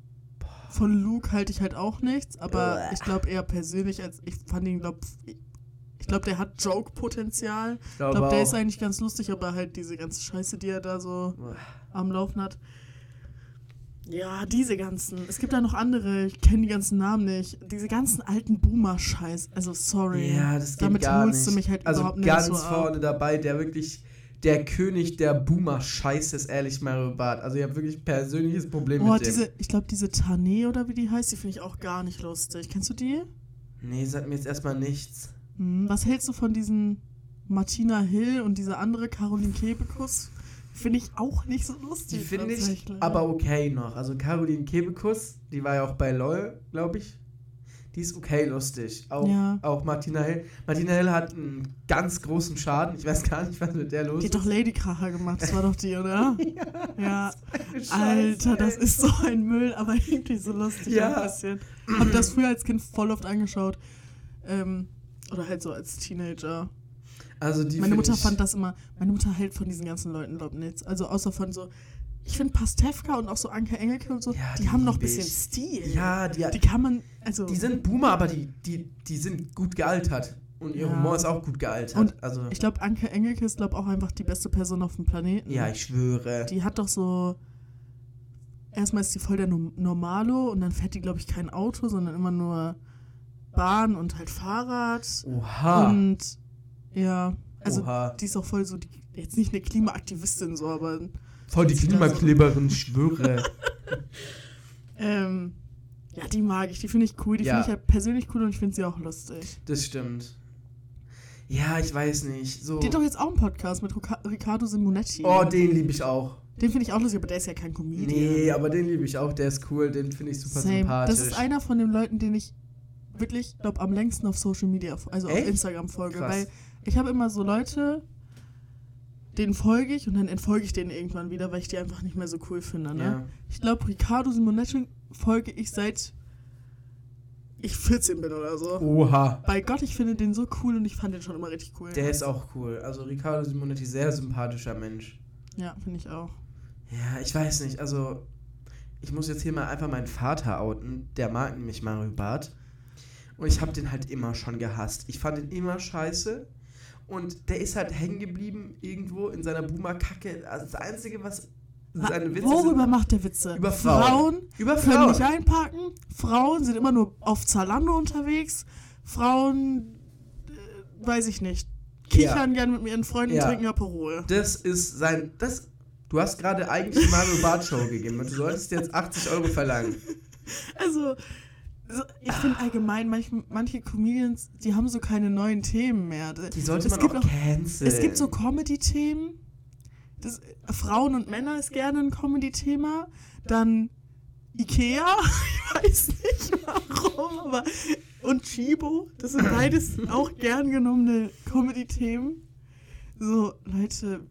Von Luke halte ich halt auch nichts, aber ich glaube eher persönlich als ich fand ihn glaub ich glaube, der hat Joke-Potenzial. Ich glaube glaube, der ist eigentlich ganz lustig, aber halt diese ganze Scheiße, die er da so am Laufen hat. Ja, diese ganzen. Es gibt da noch andere, ich kenne die ganzen Namen nicht. Diese ganzen alten Boomer-Scheiß. Also, sorry. Ja, das geht Damit gar holst nicht. du mich halt also überhaupt nicht ganz so ab. vorne dabei, der wirklich der König der Boomer-Scheiße ist, ehrlich, Mario Bart. Also ich habe wirklich ein persönliches Problem Oh, mit dem. diese, ich glaube, diese Tane oder wie die heißt, die finde ich auch gar nicht lustig. Kennst du die? Nee, sagt mir jetzt erstmal nichts. Hm, was hältst du von diesen Martina Hill und dieser andere Caroline Kebekus? finde ich auch nicht so lustig. Die finde ich aber okay noch. Also Caroline Kebekus, die war ja auch bei LOL, glaube ich. Die ist okay lustig. Auch, Ja. auch Martina Hill. Martina Hill hat einen ganz großen Schaden. Ich weiß gar nicht, was mit der los Die ist. hat doch Ladykracher gemacht, das war doch die, oder? ja. Scheiße, Alter, das ist so ein Müll, aber irgendwie so lustig Ja. ein bisschen. Hab das früher als Kind voll oft angeschaut. Ähm, oder halt so als Teenager. Also die meine Mutter fand das immer, meine Mutter hält von diesen ganzen Leuten überhaupt nichts. Also außer von so, ich finde Pastewka und auch so Anke Engelke und so, Ja, die, die haben noch ein bisschen ich. Stil. Ja, die, Die kann man, also. die sind Boomer, aber die, die, die sind gut gealtert. Und ihr Ja. Humor ist auch gut gealtert. Und also, ich glaube, Anke Engelke ist, glaube auch einfach die beste Person auf dem Planeten. ja, ich schwöre. Die hat doch so. Erstmal ist die voll der Normalo und dann fährt die, glaube ich, kein Auto, sondern immer nur Bahn und halt Fahrrad. Oha. Und ja, also Oha. die ist auch voll so, die, jetzt nicht eine Klimaaktivistin so, aber Voll die so- Klimakleberin, ich schwöre. ähm, ja, die mag ich, die finde ich cool, die Ja. finde ich halt persönlich cool und ich finde sie auch lustig. Das stimmt. Ja, ich weiß nicht. So. Die hat doch jetzt auch einen Podcast mit Riccardo Simonetti. Oh, den liebe ich auch. Den finde ich auch lustig, aber der ist ja kein Comedian. Nee, aber den liebe ich auch. Der ist cool. Den finde ich super Same. sympathisch. Das ist einer von den Leuten, den ich wirklich, glaube am längsten auf Social Media, also Echt? auf Instagram folge. Krass. Weil ich habe immer so Leute, denen folge ich und dann entfolge ich denen irgendwann wieder, weil ich die einfach nicht mehr so cool finde. Ne? Ja. Ich glaube, Riccardo Simonetti folge ich seit ich 14 bin oder so. Oha. Bei Gott, ich finde den so cool und ich fand den schon immer richtig cool. Der ist auch cool. Also Riccardo Simonetti, sehr sympathischer Mensch. ja, finde ich auch. Ja, ich weiß nicht. Also, ich muss jetzt hier mal einfach meinen Vater outen. Der mag nämlich Mario Barth. Und ich habe den halt immer schon gehasst. Ich fand ihn immer scheiße. Und der ist halt hängen geblieben irgendwo in seiner Boomer-Kacke. Also das Einzige, was seine Witze Worüber sind, macht der Witze? Über Frauen. über können Frauen. nicht einpacken. Frauen sind immer nur auf Zalando unterwegs. Frauen, äh, weiß ich nicht, kichern gern mit ihren Freunden, Ja. trinken Aperol. Das ist sein. Das, du hast gerade eigentlich Mario Barth Show gegeben und du solltest jetzt 80 Euro verlangen. Also, so, ich finde allgemein, manche, manche Comedians, die haben so keine neuen Themen mehr. Die sollte es man gibt auch canceln. Es gibt so Comedy-Themen. Frauen und Männer ist gerne ein Comedy-Thema. Dann Ikea, ich weiß nicht warum, aber und Chibo, das sind beides auch gern genommene Comedy-Themen. So, Leute,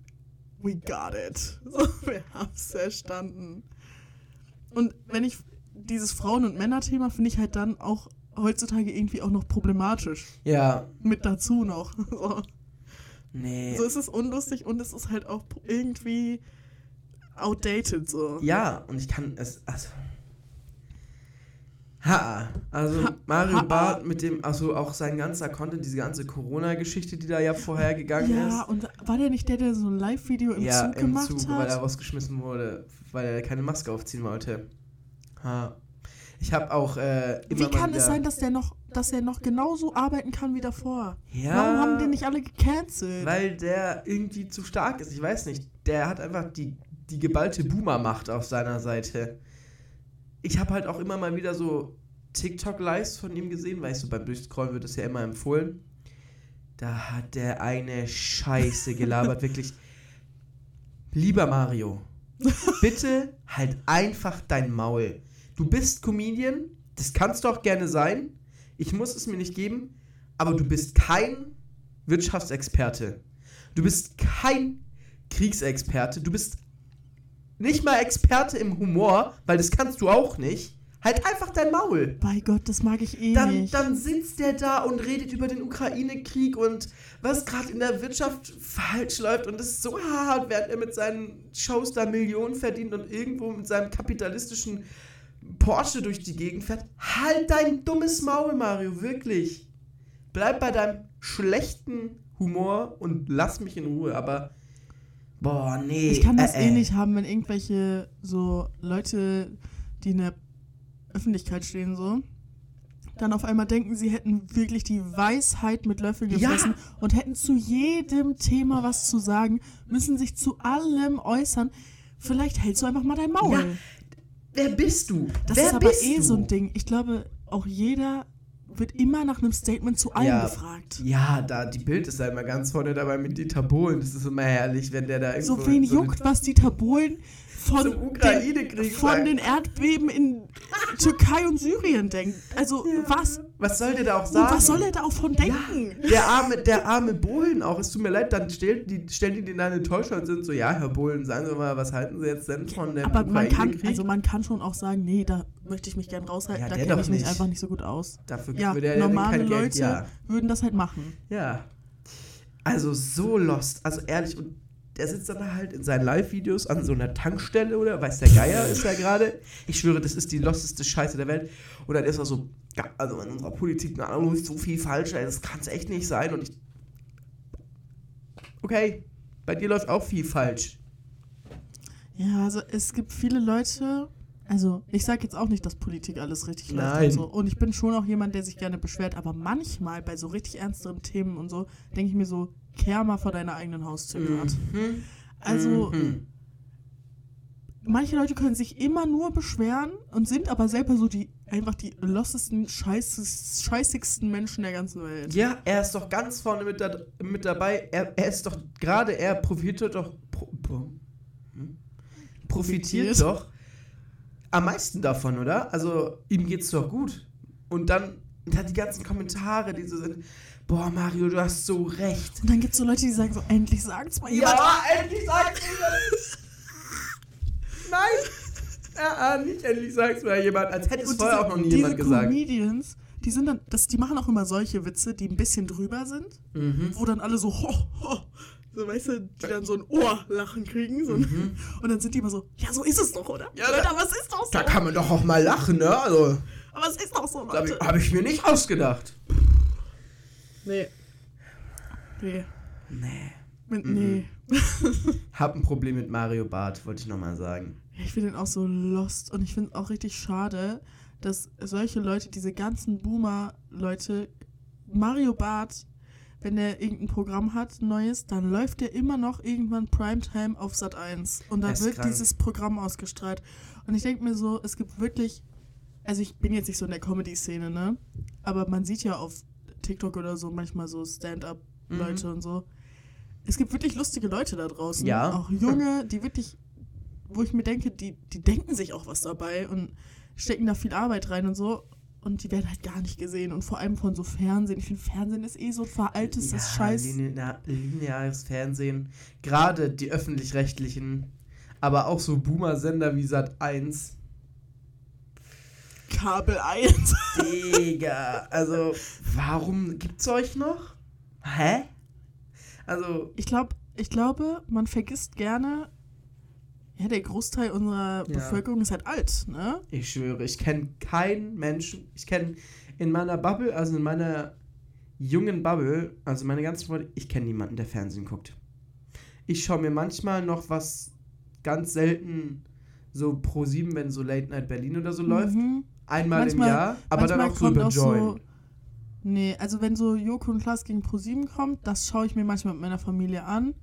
we got it. So, wir haben es verstanden. Und wenn ich dieses Frauen- und Männer-Thema finde ich halt dann auch heutzutage irgendwie auch noch problematisch. Ja, Mit dazu noch. So. nee. So ist es unlustig und es ist halt auch irgendwie outdated so. Ja, und ich kann es. Also. Ha, also Ha- Mario ha- Barth mit dem, also auch sein ganzer Content, diese ganze Corona-Geschichte, die da ja vorher gegangen Ja, ist. und war der nicht der, der so ein Live-Video im ja, Zug im gemacht Zug, weil er hat? rausgeschmissen wurde, weil er keine Maske aufziehen wollte. Ha. Ich habe auch äh, Wie kann es sein, dass der noch, dass er noch genauso arbeiten kann wie davor? Ja, Warum haben die nicht alle gecancelt? Weil der irgendwie zu stark ist. Ich weiß nicht. Der hat einfach die, die geballte Boomer-Macht auf seiner Seite. Ich habe halt auch immer mal wieder so TikTok-Lives von ihm gesehen, ich so beim Durchscrollen wird es ja immer empfohlen. Da hat der eine Scheiße gelabert, wirklich. Lieber Mario, bitte halt einfach dein Maul. Du bist Comedian, das kannst du auch gerne sein. Ich muss es mir nicht geben, aber du bist kein Wirtschaftsexperte. Du bist kein Kriegsexperte. Du bist nicht mal Experte im Humor, weil das kannst du auch nicht. Halt einfach dein Maul. Bei Gott, das mag ich eh Dann, nicht. dann sitzt der da und redet über den Ukraine-Krieg und was gerade in der Wirtschaft falsch läuft und das ist so hart, während er mit seinen Shows da Millionen verdient und irgendwo mit seinem kapitalistischen Porsche durch die Gegend fährt. Halt dein dummes Maul, Mario, wirklich. Bleib bei deinem schlechten Humor und lass mich in Ruhe, aber boah, nee. ich kann das äh, eh äh. nicht haben, wenn irgendwelche so Leute, die in der Öffentlichkeit stehen, so, dann auf einmal denken, sie hätten wirklich die Weisheit mit Löffeln Ja. gefressen und hätten zu jedem Thema was zu sagen, müssen sich zu allem äußern. Vielleicht hältst du einfach mal dein Maul. Ja, Wer bist du? Das Wer ist aber eh du? so ein Ding. Ich glaube, auch jeder wird immer nach einem Statement zu allem Ja. gefragt. Ja, da, die Bild ist da immer ganz vorne dabei mit Dieter Bohlen. Das ist immer herrlich, wenn der da irgendwo... So wen so juckt, was Dieter Bohlen von, den, von den Erdbeben in Türkei und Syrien denkt. Also was? Was soll der da auch Und sagen? was soll er da auch von denken? Der arme, der arme Bohlen auch. Es tut mir leid, dann stellen die, stellen die den da in eine Talkshow und sind so, ja, Herr Bohlen, sagen Sie mal, was halten Sie jetzt denn von dem Aber man kann, also man kann schon auch sagen, nee, da möchte ich mich gern raushalten, Ja, da kenne ich mich einfach nicht so gut aus. Dafür Ja, würde er ja normale kein Geld, Leute ja. würden das halt machen. Ja. Also so lost. Also ehrlich, und der sitzt dann da halt in seinen Live-Videos an so einer Tankstelle oder weiß der Geier ist da gerade. Ich schwöre, das ist die losteste Scheiße der Welt. Und dann ist er so, ja, also in unserer Politik na, ist so viel falsch, ey, das kann es echt nicht sein. Und ich. Okay, bei dir läuft auch viel falsch. Ja, also es gibt viele Leute, also ich sage jetzt auch nicht, dass Politik alles richtig läuft Nein. und so. Und ich bin schon auch jemand, der sich gerne beschwert, aber manchmal bei so richtig ernsteren Themen und so, denke ich mir so, kehr mal vor deiner eigenen Haustür. Mhm. Also Mhm. manche Leute können sich immer nur beschweren und sind aber selber so die einfach die lostesten, scheißes, scheißigsten Menschen der ganzen Welt. Ja, er ist doch ganz vorne mit, da, mit dabei. Er, er ist doch gerade, er profitiert doch. Pro, pro, hm? profitiert Profitiert. doch am meisten davon, oder? Also ihm geht's doch gut. Und dann, dann die ganzen Kommentare, die so sind. Boah, Mario, du hast so recht. Und dann gibt es so Leute, die sagen so, endlich sagt's mal jemand. Ja, endlich sag's mir Nein! Ja, nicht endlich sag's mir jemand. Als hätte es vorher diese- auch noch nie jemand gesagt. Comedians, die sind dann, das, die machen auch immer solche Witze, die ein bisschen drüber sind, Mhm. wo dann alle so, ho, ho, so weißt du, die dann so ein Ohrlachen kriegen. So, ein- Und dann sind die immer so, ja, so ist es doch, oder? Mhm. Ja, Leute, da- aber es ist doch so. Da kann man doch auch mal lachen, ne? Also, aber es ist doch so, habe Leute. ich, hab ich mir nicht ausgedacht. Nee. Nee. Nee. Mit, Mhm. nee. Hab ein Problem mit Mario Barth, wollte ich nochmal sagen. Ich finde den auch so lost und ich finde es auch richtig schade, dass solche Leute, diese ganzen Boomer-Leute, Mario Barth, wenn der irgendein Programm hat, neues, dann läuft der immer noch irgendwann Primetime auf Sat 1 und da ist wird krank. dieses Programm ausgestrahlt. Und ich denke mir so, es gibt wirklich, also ich bin jetzt nicht so in der Comedy-Szene, ne? Aber man sieht ja auf TikTok oder so manchmal so Stand-up-Leute Mhm. und so. Es gibt wirklich lustige Leute da draußen. Ja. Auch junge, die wirklich, wo ich mir denke, die, die denken sich auch was dabei und stecken da viel Arbeit rein und so. Und die werden halt gar nicht gesehen. Und vor allem von so Fernsehen. Ich finde, Fernsehen ist eh so veraltetes Scheiß. Linea lineares Fernsehen. Gerade die öffentlich-rechtlichen, aber auch so Boomer-Sender wie Sat 1. Kabel 1. Digga, also, warum gibt's euch noch? Hä? Also, Ich glaube, ich glaube, man vergisst gerne, ja, der Großteil unserer Ja. Bevölkerung ist halt alt, ne? ich schwöre, ich kenne keinen Menschen, ich kenne in meiner Bubble, also in meiner jungen Bubble, also meine ganzen Freunde, ich kenne niemanden, der Fernsehen guckt. Ich schaue mir manchmal noch was ganz selten so pro 7, wenn so Late Night Berlin oder so läuft. Mhm. Einmal Manchmal- im Jahr, aber dann auch so über Join. so. Nee, also wenn so Joko und Klaas gegen ProSieben kommt, das schaue ich mir manchmal mit meiner Familie an.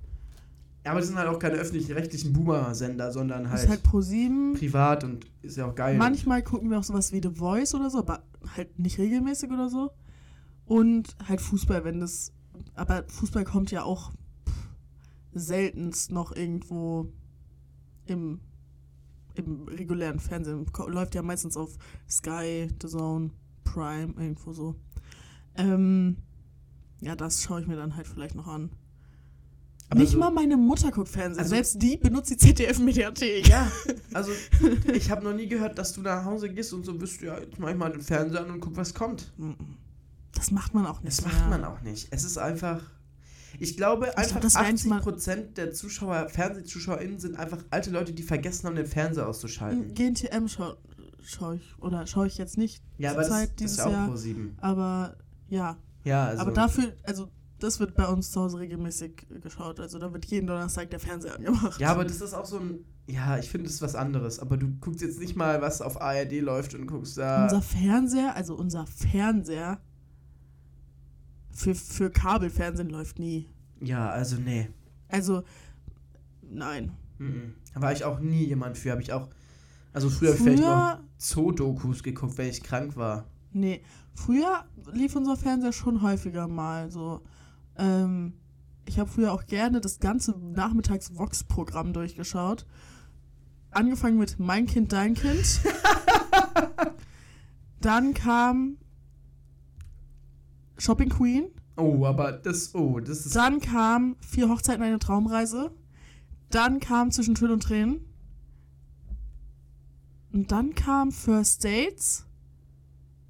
Ja, aber das sind halt auch keine öffentlich-rechtlichen Boomer-Sender, sondern halt, ist halt ProSieben. privat und ist ja auch geil. Manchmal gucken wir auch sowas wie The Voice oder so, aber halt nicht regelmäßig oder so. Und halt Fußball, wenn das. Aber Fußball kommt ja auch seltenst noch irgendwo im, im regulären Fernsehen. Läuft ja meistens auf Sky, The Zone, Prime, irgendwo so. Ähm, ja, das schaue ich mir dann halt vielleicht noch an. Aber Nicht so- mal meine Mutter guckt Fernsehen. Also- Selbst die benutzt die ZDF-Mediathek. Ja, also ich habe noch nie gehört, dass du nach Hause gehst und so bist, ja, jetzt mach ich mal den Fernseher an und guck, was kommt. Das macht man auch nicht. Das macht man auch nicht. Es ist einfach. Ich glaube, einfach glaub, das wäre eins 80% der Zuschauer, FernsehzuschauerInnen sind einfach alte Leute, die vergessen haben, den Fernseher auszuschalten. GNTM schaue schau ich, oder schaue ich jetzt nicht Ja, zur aber das, Zeit das dieses ist ja auch Jahr. Pro 7. Aber ja, Ja, also. aber dafür, also das wird bei uns zu Hause regelmäßig geschaut. Also da wird jeden Donnerstag der Fernseher angemacht. ja, aber das ist auch so ein. Ja, ich finde, das ist was anderes. Aber du guckst jetzt nicht mal, was auf ARD läuft und guckst da. Unser Fernseher, also unser Fernseher für, für Kabelfernsehen läuft nie. ja, also nee. Also, nein. Mhm. Da war ich auch nie jemand für. Habe ich auch. Also früher, hab ich vielleicht noch Früher, Zoo-Dokus geguckt, wenn ich krank war. Nee, früher lief unser Fernseher schon häufiger mal so. Ähm, ich habe früher auch gerne das ganze Nachmittags-Vox-Programm durchgeschaut. Angefangen mit Mein Kind, Dein Kind. Dann kam Shopping Queen. Oh, aber das, oh, das ist. Dann kam Vier Hochzeiten, eine Traumreise. Dann kam Zwischen Tüll und Tränen. Und dann kam First Dates.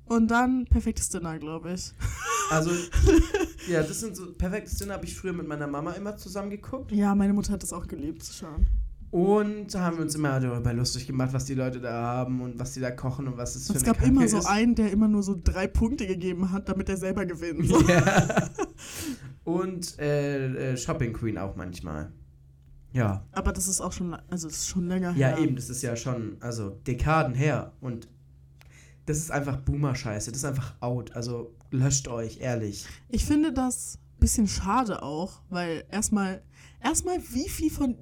Und dann Perfektes Dinner, glaube ich. Also, ja, das sind so. Perfektes Dinner habe ich früher mit meiner Mama immer zusammen geguckt. Ja, meine Mutter hat das auch geliebt zu schauen. Und da haben wir uns immer darüber lustig gemacht, was die Leute da haben und was die da kochen und was es für Es eine gab immer Kacke so ist. einen, der immer nur so drei Punkte gegeben hat, damit er selber gewinnt. So. Ja. Und äh, äh, Shopping Queen auch manchmal. Ja. Aber das ist auch schon, also das ist schon länger Ja, her. eben, das ist ja schon, also Dekaden her. Und das ist einfach Boomer-Scheiße. Das ist einfach out. Also löscht euch, ehrlich. Ich finde das ein bisschen schade auch, weil erstmal, erstmal wie viel von,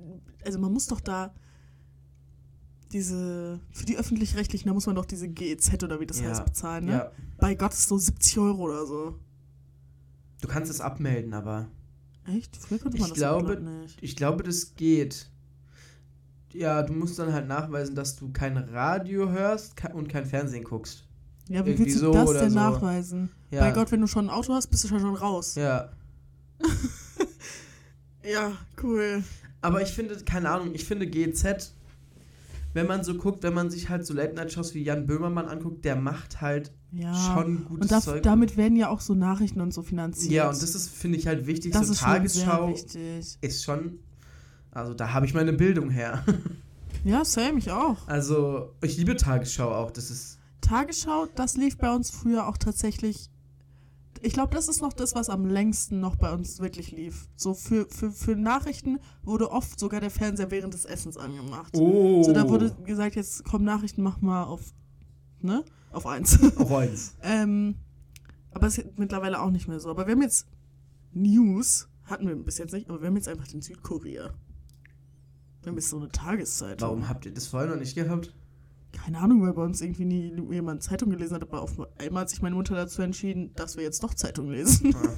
also man muss doch da diese, für die Öffentlich-Rechtlichen, da muss man doch diese GEZ oder wie das Ja, heißt bezahlen, ne? Ja. Bei Gott ist so 70 Euro oder so. Du kannst es abmelden, aber Echt? Früher konnte man Ich das glaube- nicht. ich glaube, das geht. Ja, du musst dann halt nachweisen, dass du kein Radio hörst und kein Fernsehen guckst. Ja, wie irgendwie willst du so das denn so. nachweisen? Ja. Bei Gott, wenn du schon ein Auto hast, bist du schon raus. Ja. Ja, cool. Aber ich finde, keine Ahnung, ich finde GZ, wenn man so guckt, wenn man sich halt so Late-Night-Shows wie Jan Böhmermann anguckt, der macht halt Ja. schon gutes und da, Zeug. damit werden ja auch so Nachrichten und so finanziert. ja, und das ist, finde ich, halt wichtig. das so ist schon sehr Tagesschau wichtig. ist schon, also da habe ich meine Bildung her. Ja, Sam, ich auch. Also, ich liebe Tagesschau auch. Das ist, Tagesschau, das lief bei uns früher auch tatsächlich. Ich glaube, das ist noch das, was am längsten noch bei uns wirklich lief. So für, für, für Nachrichten wurde oft sogar der Fernseher während des Essens angemacht. oh. So, da wurde gesagt, jetzt kommen Nachrichten, mach mal auf, ne? Auf eins. Auf eins. ähm, aber es ist mittlerweile auch nicht mehr so. Aber wir haben jetzt News, hatten wir bis jetzt nicht, aber wir haben jetzt einfach den Südkorea. Wir haben jetzt so eine Tageszeitung. Warum habt ihr das vorher noch nicht gehabt? Keine Ahnung, weil bei uns irgendwie nie jemand Zeitung gelesen hat, aber auf einmal hat sich meine Mutter dazu entschieden, dass wir jetzt doch Zeitung lesen. Ah.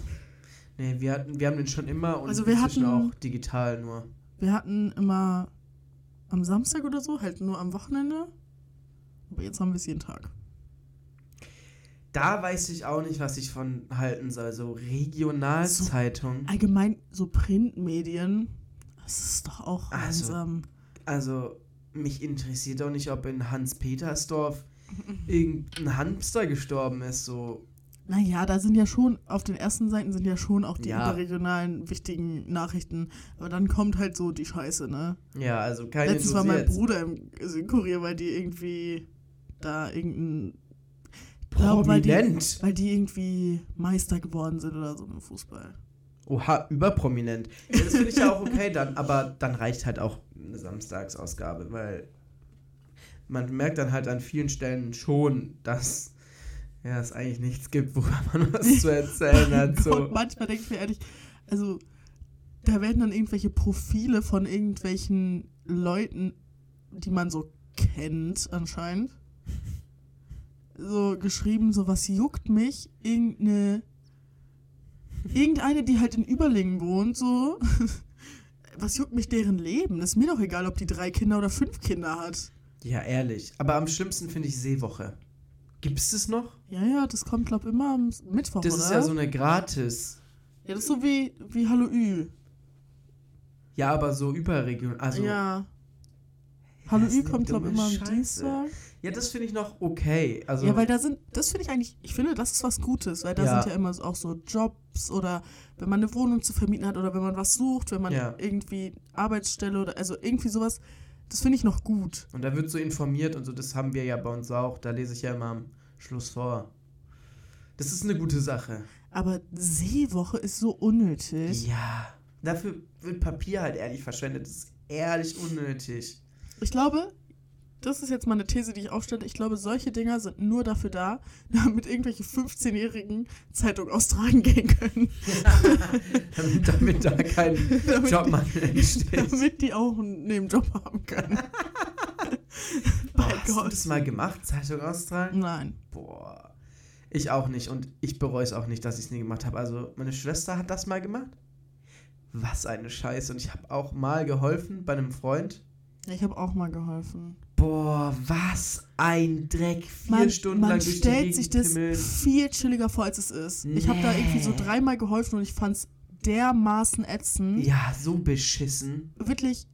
Nee, wir, hatten, wir haben den schon immer und Also wir inzwischen hatten- auch digital nur. Wir hatten immer am Samstag oder so, halt nur am Wochenende. Aber jetzt haben wir es jeden Tag. Da weiß ich auch nicht, was ich von halten soll. So Regionalzeitung. Allgemein so Printmedien, das ist doch auch Also, einsam. Also, mich interessiert auch nicht, ob in Hans-Petersdorf irgendein Hamster gestorben ist. So, Naja, da sind ja schon, auf den ersten Seiten sind ja schon auch die Ja. überregionalen wichtigen Nachrichten. Aber dann kommt halt so die Scheiße, ne? ja, also keine Letztens war mein. Bruder im Südkorea, weil die irgendwie da irgendein. ich glaub, weil die, Prominent. weil die irgendwie Meister geworden sind oder so im Fußball. Oha, überprominent. Ja, das finde ich ja auch okay dann, aber dann reicht halt auch eine Samstagsausgabe, weil man merkt dann halt an vielen Stellen schon, dass ja, es eigentlich nichts gibt, worüber man was zu erzählen hat. So. manchmal denke ich mir ehrlich, also da werden dann irgendwelche Profile von irgendwelchen Leuten, die man so kennt anscheinend, so geschrieben, so was juckt mich, irgendeine, irgendeine, die halt in Überlingen wohnt, so, was juckt mich deren Leben? Das ist mir doch egal, ob die drei Kinder oder fünf Kinder hat. Ja, ehrlich. Aber am schlimmsten finde ich Seewoche. Gibt es das noch? Ja, ja, das kommt, glaub immer am Mittwoch, Das oder? ist ja so eine gratis. ja, das ist so wie, wie Hallo Ü. Ja, aber so überregional. Also, ja. Hallo Ü kommt, glaube ich, immer am Scheiße. Dienstag. Das finde ich noch okay. Also, ja, weil da sind, das finde ich eigentlich, ich finde, das ist was Gutes, weil da Ja. sind ja immer auch so Jobs oder wenn man eine Wohnung zu vermieten hat oder wenn man was sucht, wenn man Ja. irgendwie Arbeitsstelle oder, also irgendwie sowas, das finde ich noch gut. und da wird so informiert und so, das haben wir ja bei uns auch. Da lese ich ja immer am Schluss vor. Das ist eine gute Sache. Aber Seewoche ist so unnötig. Ja. Dafür wird Papier halt ehrlich verschwendet. Das ist ehrlich unnötig. Ich glaube, das ist jetzt mal eine These, die ich aufstelle. Ich glaube, solche Dinger sind nur dafür da, damit irgendwelche 15-Jährigen Zeitung austragen gehen können. damit, damit da kein Damit- Jobmangel entsteht. damit die auch einen Nebenjob haben können. Oh, hast du das mal gemacht, Zeitung austragen? Nein. Boah. Ich auch nicht und ich bereue es auch nicht, dass ich es nie gemacht habe. Also meine Schwester hat das mal gemacht. Was eine Scheiße. Und ich habe auch mal geholfen bei einem Freund. Ich habe auch mal geholfen. Boah, was ein Dreck. Vier Man, Stunden man lang durch die stellt Gegend sich das pimmeln. viel chilliger vor, als es ist. Ich habe da irgendwie so Nee. dreimal geholfen und ich fand's dermaßen ätzend. Ja, so beschissen. Wirklich,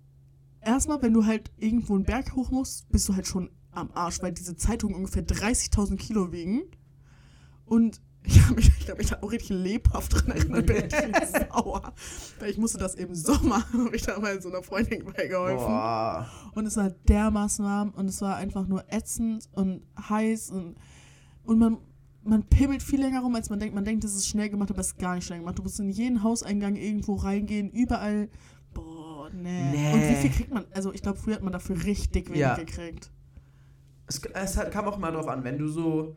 erstmal, wenn du halt irgendwo einen Berg hoch musst, bist du halt schon am Arsch, weil diese Zeitungen ungefähr 30.000 Kilo wiegen. Und ich habe mich, ich glaub, ich da auch richtig lebhaft dran erinnert, bin richtig sauer. Weil ich musste das im Sommer, habe ich da mal so einer Freundin bei geholfen. Boah. Und es war dermaßen warm und es war einfach nur ätzend und heiß und, und man, man pimmelt viel länger rum, als man denkt. Man denkt, das ist schnell gemacht, aber es ist gar nicht schnell gemacht. Du musst in jeden Hauseingang irgendwo reingehen, überall. Boah, nee. Nee. Und wie viel kriegt man? Also ich glaube, früher hat man dafür richtig wenig Ja. gekriegt. Es, es hat- kam auch mal drauf an, wenn du so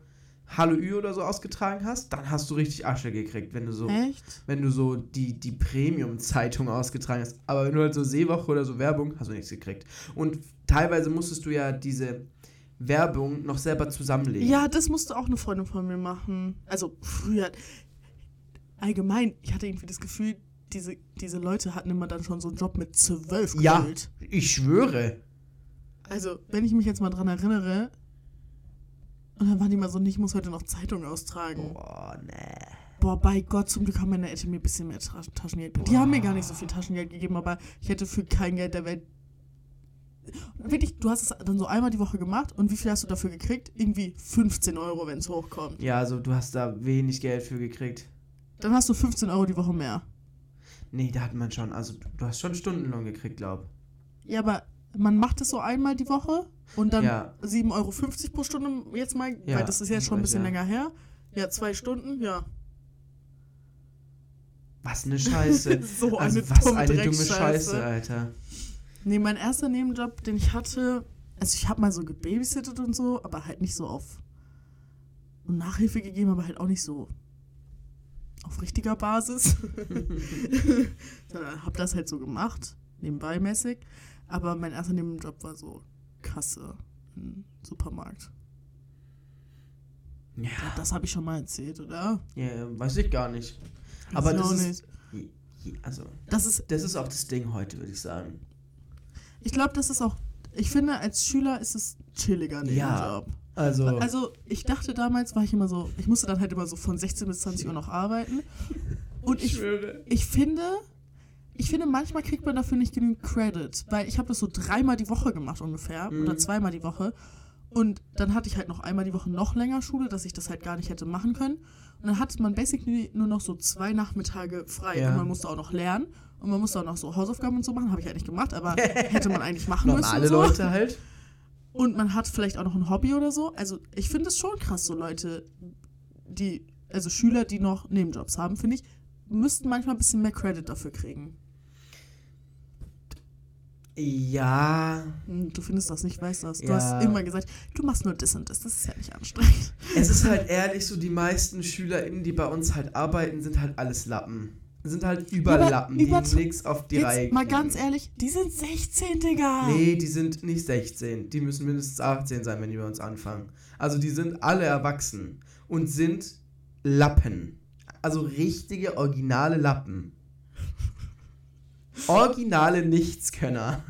Hallo Ü oder so ausgetragen hast, dann hast du richtig Asche gekriegt, wenn du so, Echt? wenn du so die, die Premium-Zeitung ausgetragen hast. Aber wenn du halt so Seewoche oder so Werbung, hast du nichts gekriegt. Und teilweise musstest du ja diese Werbung noch selber zusammenlegen. Ja, das musste auch eine Freundin von mir machen. Also früher. Allgemein, ich hatte irgendwie das Gefühl, diese, diese Leute hatten immer dann schon so einen Job mit zwölf Ja. Ich schwöre. Also, wenn ich mich jetzt mal dran erinnere, und dann waren die mal so, ich muss heute noch Zeitung austragen. Boah, nee. Boah, bei Gott, zum Glück haben meine Eltern mir ein bisschen mehr Tra Taschengeld gegeben. Die haben mir gar nicht so viel Taschengeld gegeben, aber ich hätte für kein Geld der Welt. Wirklich, du hast es dann so einmal die Woche gemacht und wie viel hast du dafür gekriegt? Irgendwie 15 Euro, wenn es hochkommt. Ja, also du hast da wenig Geld für gekriegt. Dann hast du 15 Euro die Woche mehr. Nee, da hat man schon, also du hast schon Stundenlohn gekriegt, glaub. Ja, aber man macht es so einmal die Woche und dann Ja. 7,50 Euro pro Stunde jetzt mal, Ja, weil das ist jetzt schon ein bisschen ja. länger her. Ja, zwei Stunden, ja. Was eine Scheiße. So also eine was dumme eine dumme. Scheiße, Alter. Nee, mein erster Nebenjob, den ich hatte, also ich habe mal so gebabysittet und so, aber halt nicht so auf und Nachhilfe gegeben, aber halt auch nicht so auf richtiger Basis. Hab das halt so gemacht, nebenbei mäßig. Aber mein erster Nebenjob war so Kasse im Supermarkt. Ja, Das habe ich schon mal erzählt, oder? ja, weiß ich gar nicht. Aber ich das ist, nicht. also, Das ist, das ist auch das Ding heute, würde ich sagen. ich glaube, das ist auch, ich finde, als Schüler ist es chilliger Ja. Nebenjob. Also, Also, ich dachte damals, war ich immer so, ich musste dann halt immer so von 16 bis 20 Uhr noch arbeiten. Und ich, schwöre. ich finde, ich finde, manchmal kriegt man dafür nicht genügend Credit, weil ich habe das so dreimal die Woche gemacht ungefähr Mhm. oder zweimal die Woche. Und dann hatte ich halt noch einmal die Woche noch länger Schule, dass ich das halt gar nicht hätte machen können. Und dann hatte man basically nur noch so zwei Nachmittage frei Ja. und man musste auch noch lernen und man musste auch noch so Hausaufgaben und so machen. Habe ich halt nicht gemacht, aber hätte man eigentlich machen müssen. Normale und so. Leute halt. Und man hat vielleicht auch noch ein Hobby oder so. Also ich finde es schon krass, so Leute, die, also Schüler, die noch Nebenjobs haben, finde ich, müssten manchmal ein bisschen mehr Credit dafür kriegen. Ja, Hm, Du findest das nicht, weißt das. Du Ja. hast immer gesagt, du machst nur das und das. Das ist ja nicht anstrengend. es ist halt ehrlich so, die meisten SchülerInnen, die bei uns halt arbeiten, sind halt alles Lappen. Sind halt Überlappen, die über- nix auf die Reihe Jetzt mal kriegen. ganz ehrlich, die sind 16, Digga. Nee, die sind nicht 16. Die müssen mindestens 18 sein, wenn die bei uns anfangen. Also die sind alle erwachsen und sind Lappen. Also richtige, originale Lappen. Originale Nichtskönner.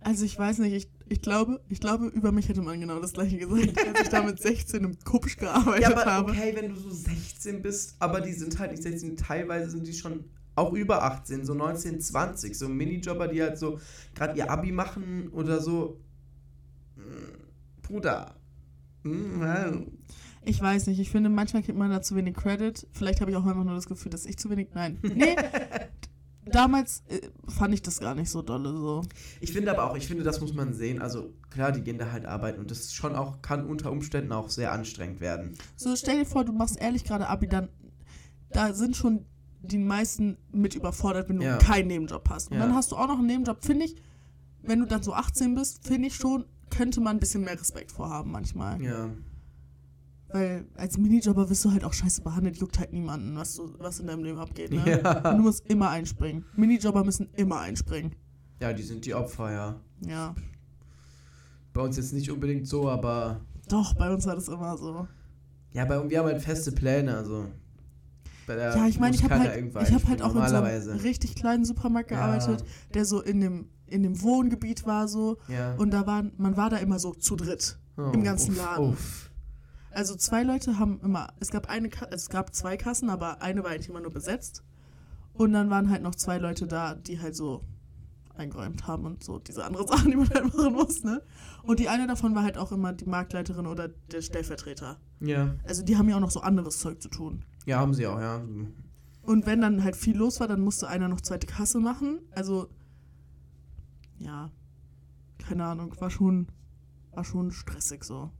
Also ich weiß nicht, ich, ich glaube, ich glaube, über mich hätte man genau das gleiche gesagt, als ich da mit 16 im Kupsch gearbeitet Ja, aber habe. okay, wenn du so 16 bist, aber die sind halt nicht 16, teilweise sind die schon auch über 18, so 19, 20, so Minijobber, die halt so gerade ihr Abi machen oder so. Mm, Bruder. Ja. Ich weiß nicht, ich finde, manchmal kriegt man da zu wenig Credit. Vielleicht habe ich auch einfach nur das Gefühl, dass ich zu wenig. Nein. Nee. Damals äh, fand ich das gar nicht so dolle so. Ich finde aber auch, ich finde, das muss man sehen. Also klar, die gehen da halt arbeiten und das ist schon auch, kann unter Umständen auch sehr anstrengend werden. So, stell dir vor, du machst ehrlich gerade Abi, dann da sind schon die meisten mit überfordert, wenn du Ja. keinen Nebenjob hast. Und Ja. dann hast du auch noch einen Nebenjob, finde ich, wenn du dann so 18 bist, finde ich schon, könnte man ein bisschen mehr Respekt vorhaben manchmal. Ja. Weil als Minijobber wirst du halt auch scheiße behandelt, juckt halt niemanden, was, du, was in deinem Leben abgeht. Ne? Ja. Und du musst immer einspringen. Minijobber müssen immer einspringen. Ja, die sind die Opfer, ja. Ja. Bei uns jetzt nicht unbedingt so, aber Doch, bei uns war das immer so. Ja, aber wir haben halt feste Pläne, also. Bei der Ja, ich meine, ich habe halt, ich hab halt auch in so einem richtig kleinen Supermarkt Ja. gearbeitet, der so in dem, in dem Wohngebiet war so. Ja. Und da waren, man war da immer so zu dritt. Oh, im ganzen uff, Laden. Uff. Also zwei Leute haben immer, es gab eine, also es gab zwei Kassen, aber eine war eigentlich immer nur besetzt. Und dann waren halt noch zwei Leute da, die halt so eingeräumt haben und so diese andere Sachen, die man halt machen muss, ne? Und die eine davon war halt auch immer die Marktleiterin oder der Stellvertreter. Ja. Also die haben ja auch noch so anderes Zeug zu tun. Ja, haben sie auch, ja. Und wenn dann halt viel los war, dann musste einer noch zweite Kasse machen. Also, ja, keine Ahnung, war schon, war schon stressig so.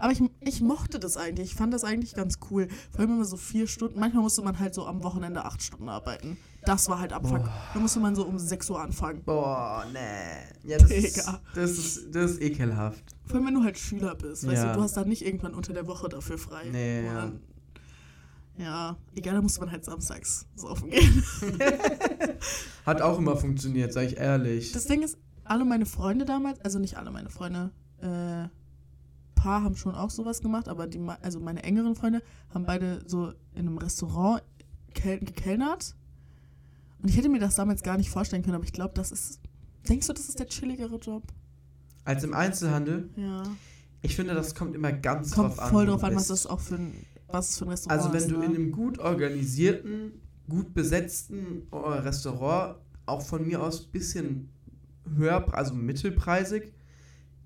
Aber ich, ich mochte das eigentlich. Ich fand das eigentlich ganz cool. Vor allem immer so vier Stunden. Manchmal musste man halt so am Wochenende acht Stunden arbeiten. Das war halt Abfuck. Boah. Da musste man so um 6 Uhr anfangen. Boah, nee. Ja, das ist, das ist, das ist ekelhaft. Vor allem, wenn du halt Schüler bist. Weißt Ja. du, du hast dann nicht irgendwann unter der Woche dafür frei. Nee, ja. Ja, egal, da musste man halt samstags saufen gehen. Hat auch immer funktioniert, sag ich ehrlich. Das Ding ist, alle meine Freunde damals, also nicht alle meine Freunde, äh, paar haben schon auch sowas gemacht, aber die, also meine engeren Freunde haben beide so in einem Restaurant kel gekellnert. Und ich hätte mir das damals gar nicht vorstellen können, aber ich glaube, das ist. Denkst du, das ist der chilligere Job? Als im Einzelhandel, Ja. ich finde, das kommt immer ganz Kommt drauf an. voll wo drauf an, was das auch für ein, was für ein Restaurant Also wenn ist. du ne? in einem gut organisierten, gut besetzten äh, Restaurant, auch von mir aus ein bisschen höher, also mittelpreisig,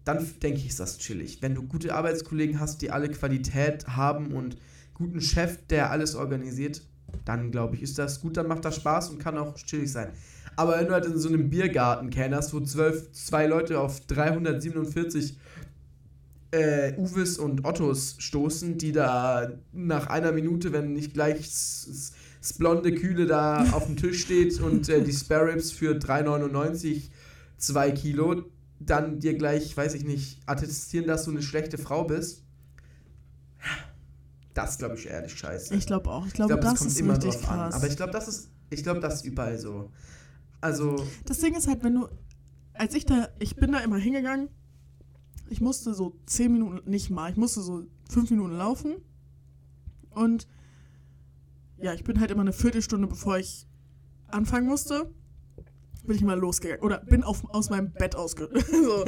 dann denke ich, ist das chillig. Wenn du gute Arbeitskollegen hast, die alle Qualität haben und guten Chef, der alles organisiert, dann glaube ich, ist das gut, dann macht das Spaß und kann auch chillig sein. Aber wenn du halt in so einem Biergarten kennst, wo zwölf, zwei Leute auf 347 äh, Uwes und Ottos stoßen, die da nach einer Minute, wenn nicht gleich das blonde Kühle da auf dem Tisch steht und äh, die Spare Ribs für 3,99 zwei Kilo, dann dir gleich, weiß ich nicht, attestieren, dass du eine schlechte Frau bist. Das glaube ich ehrlich scheiße. Ich glaube auch. Ich glaube, glaub, das ist richtig drauf krass. Aber ich glaube, das ist, ich glaube, das ist überall so. Also, Das Ding ist halt, wenn du, als ich da, ich bin da immer hingegangen, ich musste so zehn Minuten, nicht mal, ich musste so fünf Minuten laufen und ja, ich bin halt immer eine Viertelstunde, bevor ich anfangen musste, bin ich mal losgegangen oder bin auf, aus meinem Bett ausge so,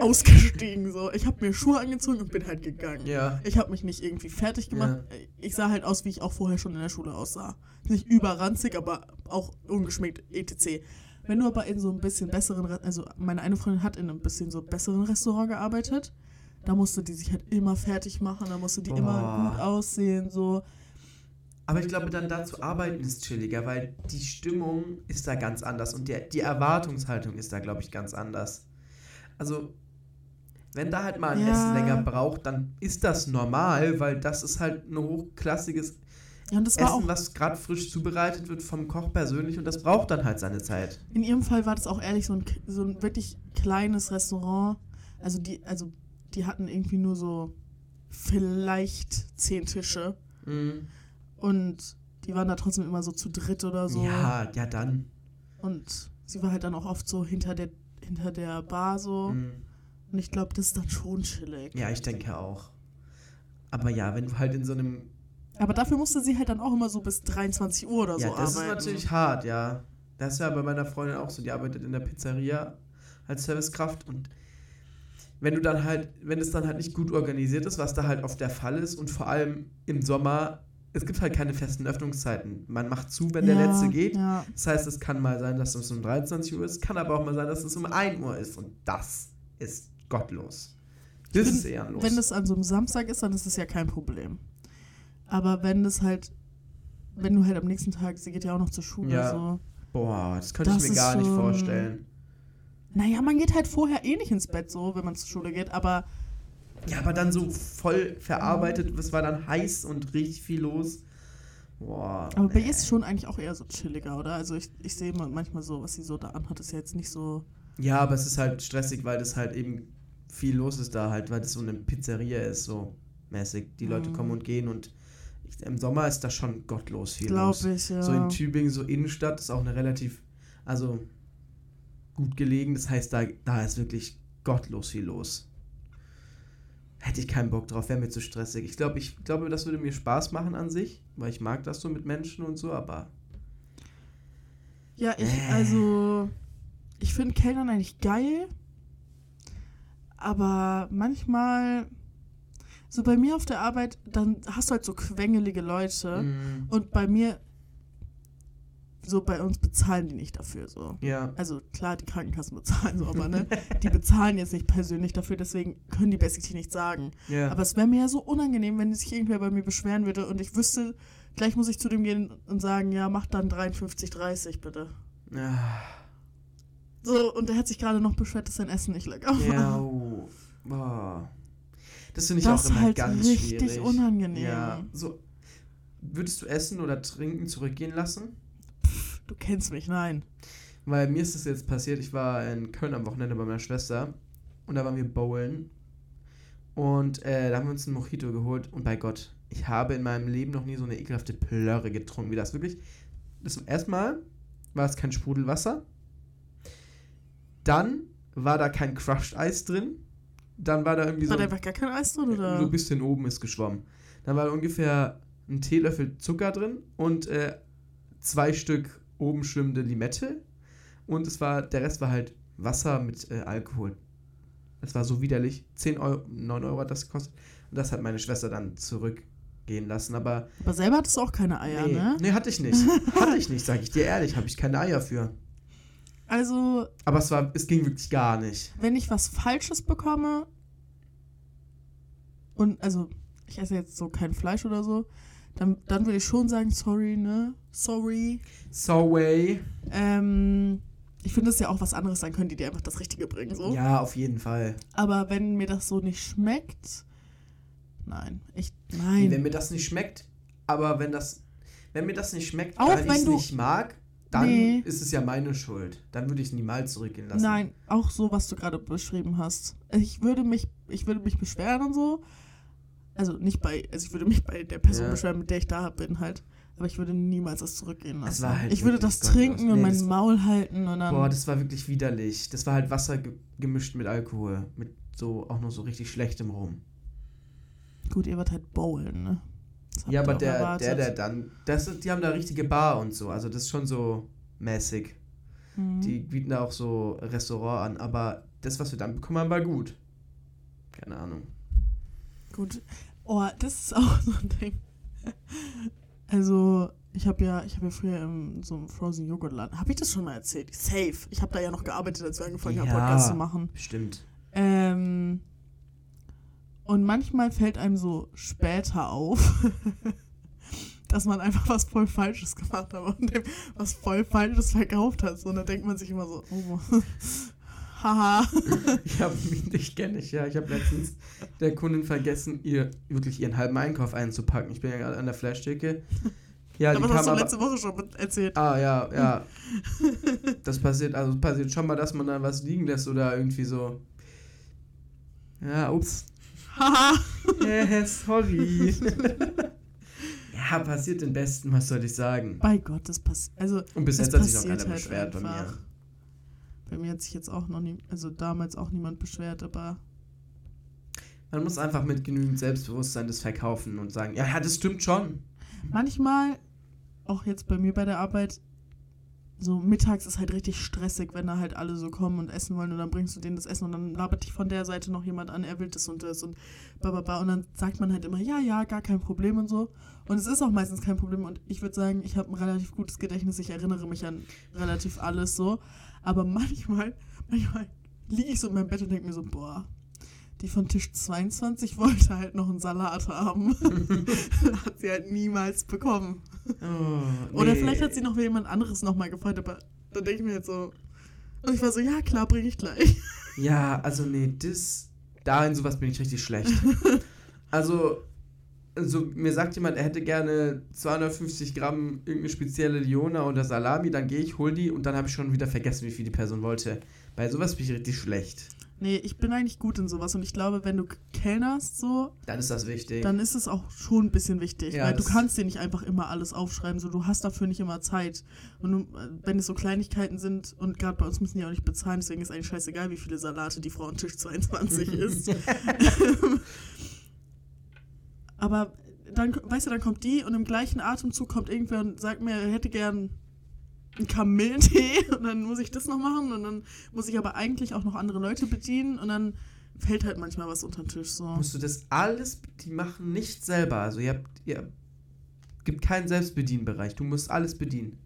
ausgestiegen. So. Ich habe mir Schuhe angezogen und bin halt gegangen. ja. Ich habe mich nicht irgendwie fertig gemacht. Ich sah halt aus, wie ich auch vorher schon in der Schule aussah. Nicht überranzig, aber auch ungeschminkt, etc. Wenn du aber in so ein bisschen besseren, Re- also meine eine Freundin hat in einem bisschen so besseren Restaurant gearbeitet, da musste die sich halt immer fertig machen, da musste die immer Boah. gut aussehen, so. Aber ich glaube, dann da zu arbeiten ist chilliger, weil die Stimmung ist da ganz anders und der, die Erwartungshaltung ist da, glaube ich, ganz anders. Also, wenn da halt mal ein Ja. Essen länger braucht, dann ist das normal, weil das ist halt ein hochklassiges Ja, Essen, was gerade frisch zubereitet wird vom Koch persönlich und das braucht dann halt seine Zeit. in ihrem Fall war das auch ehrlich so ein, so ein wirklich kleines Restaurant. Also die, also die hatten irgendwie nur so vielleicht zehn Tische. Mhm. Und die waren da trotzdem immer so zu dritt oder so. Ja, ja dann. Und sie war halt dann auch oft so hinter der, hinter der Bar so. Mhm. Und ich glaube, das ist dann schon chillig. Ja, ich denke auch. Aber ja, wenn du halt in so einem Aber dafür musste sie halt dann auch immer so bis 23 Uhr oder Ja, so das arbeiten. ist natürlich hart, ja. Das ist ja bei meiner Freundin auch so. Die arbeitet in der Pizzeria als Servicekraft und wenn du dann halt, wenn es dann halt nicht gut organisiert ist, was da halt oft der Fall ist und vor allem im Sommer, es gibt halt keine festen Öffnungszeiten. Man macht zu, wenn der Ja, letzte geht. Ja. Das heißt, es kann mal sein, dass es um 23 Uhr ist, kann aber auch mal sein, dass es um 1 Uhr ist und das ist gottlos. Das find, ist ehrenlos. Wenn das an so einem Samstag ist, dann ist das ja kein Problem. Aber wenn das halt, wenn du halt am nächsten Tag, sie geht ja auch noch zur Schule, Ja. so. Boah, das könnte Das ich mir gar nicht vorstellen. Naja, man geht halt vorher eh nicht ins Bett so, wenn man zur Schule geht, aber Ja, aber dann so voll verarbeitet, es war dann heiß und richtig viel los. Boah. Aber bei nee. ihr ist es schon eigentlich auch eher so chilliger, oder? Also ich, ich sehe ma- manchmal so, was sie so da anhat, ist ja jetzt nicht so. Ja, aber es ist halt stressig, weil das halt eben viel los ist da halt, weil das so eine Pizzeria ist, so mäßig. Die Leute Mhm. kommen und gehen und ich, im Sommer ist da schon gottlos viel Glaube los. ich, ja. So in Tübingen, so Innenstadt, ist auch eine relativ, also gut gelegen. Das heißt, da, da ist wirklich gottlos viel los. Hätte ich keinen Bock drauf, wäre mir zu stressig. Ich glaube, ich glaube, das würde mir Spaß machen an sich, weil ich mag das so mit Menschen und so, aber. Ja, ich, Äh. also, ich finde Kellnern eigentlich geil, aber manchmal, so bei mir auf der Arbeit, dann hast du halt so quengelige Leute Mm, und bei mir, so bei uns bezahlen die nicht dafür, so. ja. Also klar, die Krankenkassen bezahlen so, aber ne, die bezahlen jetzt nicht persönlich dafür, deswegen können die basically nichts sagen. Ja. Aber es wäre mir ja so unangenehm, wenn sich irgendwer bei mir beschweren würde und ich wüsste, gleich muss ich zu dem gehen und sagen, ja, mach dann 53,30 bitte. ja. So, und er hat sich gerade noch beschwert, dass sein Essen nicht lecker war. Ja, oh. Boah. Das finde ich das auch immer halt ganz richtig schwierig. unangenehm. Ja, so. Würdest du Essen oder Trinken zurückgehen lassen? Du kennst mich, nein. Weil mir ist das jetzt passiert, ich war in Köln am Wochenende bei meiner Schwester und da waren wir bowlen und äh, da haben wir uns einen Mojito geholt und bei Gott, ich habe in meinem Leben noch nie so eine ekelhafte Plörre getrunken wie das. Wirklich, das erstmal war es kein Sprudelwasser, dann war da kein Crushed Eis drin, dann war da irgendwie War so da einfach gar kein Eis drin, oder? so ein bisschen oben ist geschwommen. Dann war da ungefähr ein Teelöffel Zucker drin und äh, zwei Stück oben schwimmende Limette. Und es war, der Rest war halt Wasser mit äh, Alkohol. Das war so widerlich. 10 Euro, 9 Euro hat das gekostet. Und das hat meine Schwester dann zurückgehen lassen. Aber Aber selber hattest du auch keine Eier, nee, ne? nee, hatte ich nicht. hatte ich nicht, sag ich dir ehrlich. Habe ich keine Eier für. Also, Aber es war, es ging wirklich gar nicht. wenn ich was Falsches bekomme und, also, ich esse jetzt so kein Fleisch oder so, dann, dann würde ich schon sagen, sorry, ne? Sorry. So way. Ähm, ich finde, es ja auch was anderes sein können, die dir einfach das Richtige bringen, so. Ja, auf jeden Fall. Aber wenn mir das so nicht schmeckt, nein, ich, Nee, nein. wenn mir das nicht schmeckt, aber wenn das, wenn mir das nicht schmeckt, Auch weil ich es nicht mag, dann Nee. ist es ja meine Schuld. Dann würde ich es niemals zurückgehen lassen. Nein, auch so, was du gerade beschrieben hast. Ich würde mich, ich würde mich beschweren und so. Also nicht bei, also ich würde mich bei der Person Ja. beschweren, mit der ich da bin halt. Aber ich würde niemals das zurückgehen lassen. Halt ich würde das trinken und Nee, mein Maul halten und dann. Boah, das war wirklich widerlich. Das war halt Wasser ge gemischt mit Alkohol. Mit so, auch noch so richtig schlechtem Rum. Gut, ihr wart halt bowlen, ne? Ja, aber der, erwartet. der, der dann, das, die haben da richtige Bar und so. Also das ist schon so mäßig. Mhm. Die bieten da auch so Restaurant an. Aber das, was wir dann bekommen haben, war gut. Keine Ahnung. Gut. Oh, das ist auch so ein Ding. Also, ich habe ja, ich habe ja früher in so einem Frozen Joghurt Laden. Habe ich das schon mal erzählt? Safe. Ich habe da ja noch gearbeitet, als wir angefangen haben, Ja. Podcast zu machen. Bestimmt. Ähm, und manchmal fällt einem so später auf, dass man einfach was voll Falsches gemacht hat und dem was voll Falsches verkauft hat. So, und dann denkt man sich immer so, oh, haha. Ich habe dich kenne ich, ja. Ich habe letztens der Kundin vergessen, ihr wirklich ihren halben Einkauf einzupacken. Ich bin ja gerade an der Fleischtheke. Ja, die Aber das kam hast du letzte Woche schon erzählt. Ah, ja, ja. Das passiert, also passiert schon mal, dass man da was liegen lässt oder irgendwie so. Ja, ups. Haha. Äh, sorry. ja, passiert den Besten, was soll ich sagen. Bei Gott, das passiert. Also, Und bis jetzt hat sich noch keiner halt beschwert bei einfach. mir. Bei mir hat sich jetzt auch noch nie, also damals auch niemand beschwert, aber Man muss einfach mit genügend Selbstbewusstsein das verkaufen und sagen, ja, ja, das stimmt schon. manchmal, auch jetzt bei mir bei der Arbeit, so mittags ist halt richtig stressig, wenn da halt alle so kommen und essen wollen und dann bringst du denen das Essen und dann labert dich von der Seite noch jemand an, er will das und das und bababa und dann sagt man halt immer, ja, ja, gar kein Problem und so. Und es ist auch meistens kein Problem und ich würde sagen, ich habe ein relativ gutes Gedächtnis, ich erinnere mich an relativ alles so. Aber manchmal, manchmal liege ich so in meinem Bett und denke mir so, boah, die von Tisch 22 wollte halt noch einen Salat haben. hat sie halt niemals bekommen. Oh, Oder nee. vielleicht hat sie noch jemand anderes nochmal gefreut, aber dann denke ich mir jetzt so. Und ich war so, ja klar, bringe ich gleich. Ja, also nee, das. Da in sowas bin ich richtig schlecht. also, also, mir sagt jemand, er hätte gerne 250 Gramm irgendeine spezielle Liona oder Salami, dann gehe ich, hol die und dann habe ich schon wieder vergessen, wie viel die Person wollte. Bei sowas bin ich richtig schlecht. Nee, ich bin eigentlich gut in sowas und ich glaube, wenn du kellnerst so, Dann ist das wichtig. dann ist es auch schon ein bisschen wichtig, Ja, weil du kannst dir nicht einfach immer alles aufschreiben, so du hast dafür nicht immer Zeit. Und du, wenn es so Kleinigkeiten sind und gerade bei uns müssen die auch nicht bezahlen, deswegen ist eigentlich scheißegal, wie viele Salate die Frau an Tisch 22 isst. Aber dann, weißt du, dann kommt die und im gleichen Atemzug kommt irgendwer und sagt mir, er hätte gern einen Kamillentee und dann muss ich das noch machen und dann muss ich aber eigentlich auch noch andere Leute bedienen und dann fällt halt manchmal was unter den Tisch so. musst du das alles, die machen nicht selber. Also ihr habt, ihr gibt keinen Selbstbedienbereich. Du musst alles bedienen.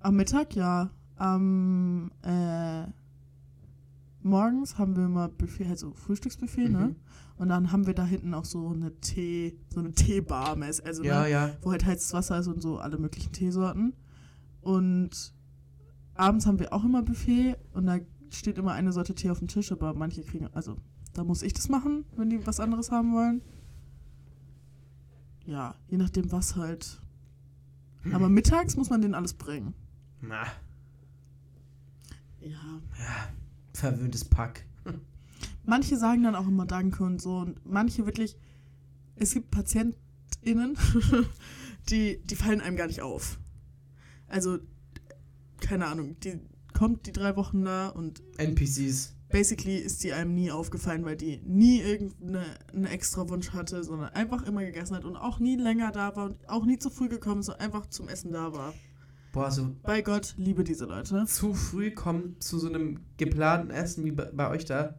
Am Mittag, ja. Am äh, morgens haben wir immer Buffet, halt so Frühstücksbuffet, ne? Und dann haben wir da hinten auch so eine Tee, so eine Teebar, also Ja, ne, ja. wo halt heißes Wasser ist und so alle möglichen Teesorten. Und abends haben wir auch immer Buffet und da steht immer eine Sorte Tee auf dem Tisch, aber manche kriegen, also da muss ich das machen, wenn die was anderes haben wollen. Ja, je nachdem was halt. Aber mittags muss man denen alles bringen. Na, Ja. ja. Verwöhntes Pack. Manche sagen dann auch immer Danke und so. Und manche wirklich, es gibt PatientInnen, die, die fallen einem gar nicht auf. Also, keine Ahnung, die kommt die drei Wochen da und NPCs. basically ist die einem nie aufgefallen, weil die nie irgendeinen extra Wunsch hatte, sondern einfach immer gegessen hat und auch nie länger da war und auch nie zu früh gekommen ist, sondern einfach zum Essen da war. Boah, so Bei Gott, liebe diese Leute. zu früh kommen zu so einem geplanten Essen wie bei, bei euch da.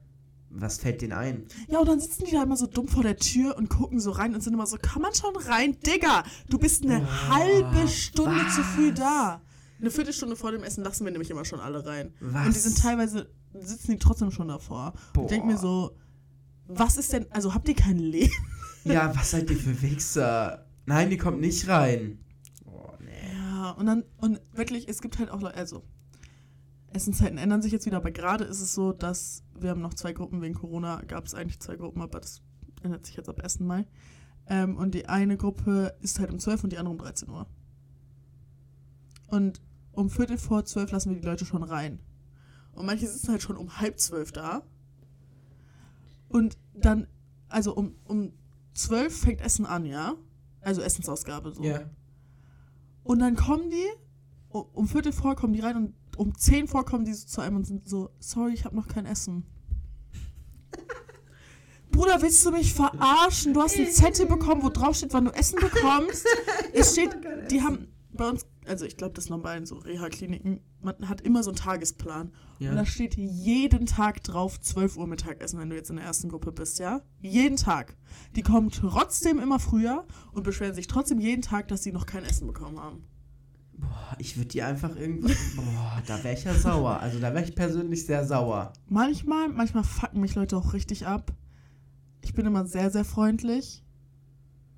Was fällt denen ein? Ja, und dann sitzen die da immer so dumm vor der Tür und gucken so rein und sind immer so, kann man schon rein? Digga, du bist eine Boah, halbe Stunde zu früh was? da. Eine Viertelstunde vor dem Essen lassen wir nämlich immer schon alle rein. Was? Und die sind teilweise, sitzen die trotzdem schon davor. Boah. Ich denke mir so, was ist denn, also habt ihr kein Leben? Ja, was seid ihr für Wichser? Nein, die kommt nicht rein. Oh, nee. Ja, und dann, und wirklich, es gibt halt auch, Leute, also, Essenszeiten ändern sich jetzt wieder, aber gerade ist es so, dass wir haben noch zwei Gruppen, wegen Corona gab es eigentlich zwei Gruppen, aber das ändert sich jetzt ab 1. Mai. Ähm, und die eine Gruppe ist halt um 12 und die andere um 13 Uhr. Und um Viertel vor 12 lassen wir die Leute schon rein. Und manche sitzen halt schon um halb zwölf da. Und dann, also um, um 12 fängt Essen an, ja? Also Essensausgabe so. Ja. Und dann kommen die, um Viertel vor kommen die rein und um zehn vor kommen die so zu einem und sind so, sorry, ich habe noch kein Essen. Bruder, willst du mich verarschen? Du hast einen Zettel bekommen, wo drauf steht, wann du Essen bekommst. Es steht, die haben bei uns, also ich glaube, das ist normal in so Reha-Kliniken, man hat immer so einen Tagesplan. Ja. Und da steht jeden Tag drauf 12 Uhr Mittagessen, wenn du jetzt in der ersten Gruppe bist, ja? Jeden Tag. Die kommen trotzdem immer früher und beschweren sich trotzdem jeden Tag, dass sie noch kein Essen bekommen haben. Boah, ich würde die einfach irgendwann. Boah, da wäre ich ja sauer. Also da wäre ich persönlich sehr sauer. Manchmal, manchmal fucken mich Leute auch richtig ab. Ich bin immer sehr, sehr freundlich.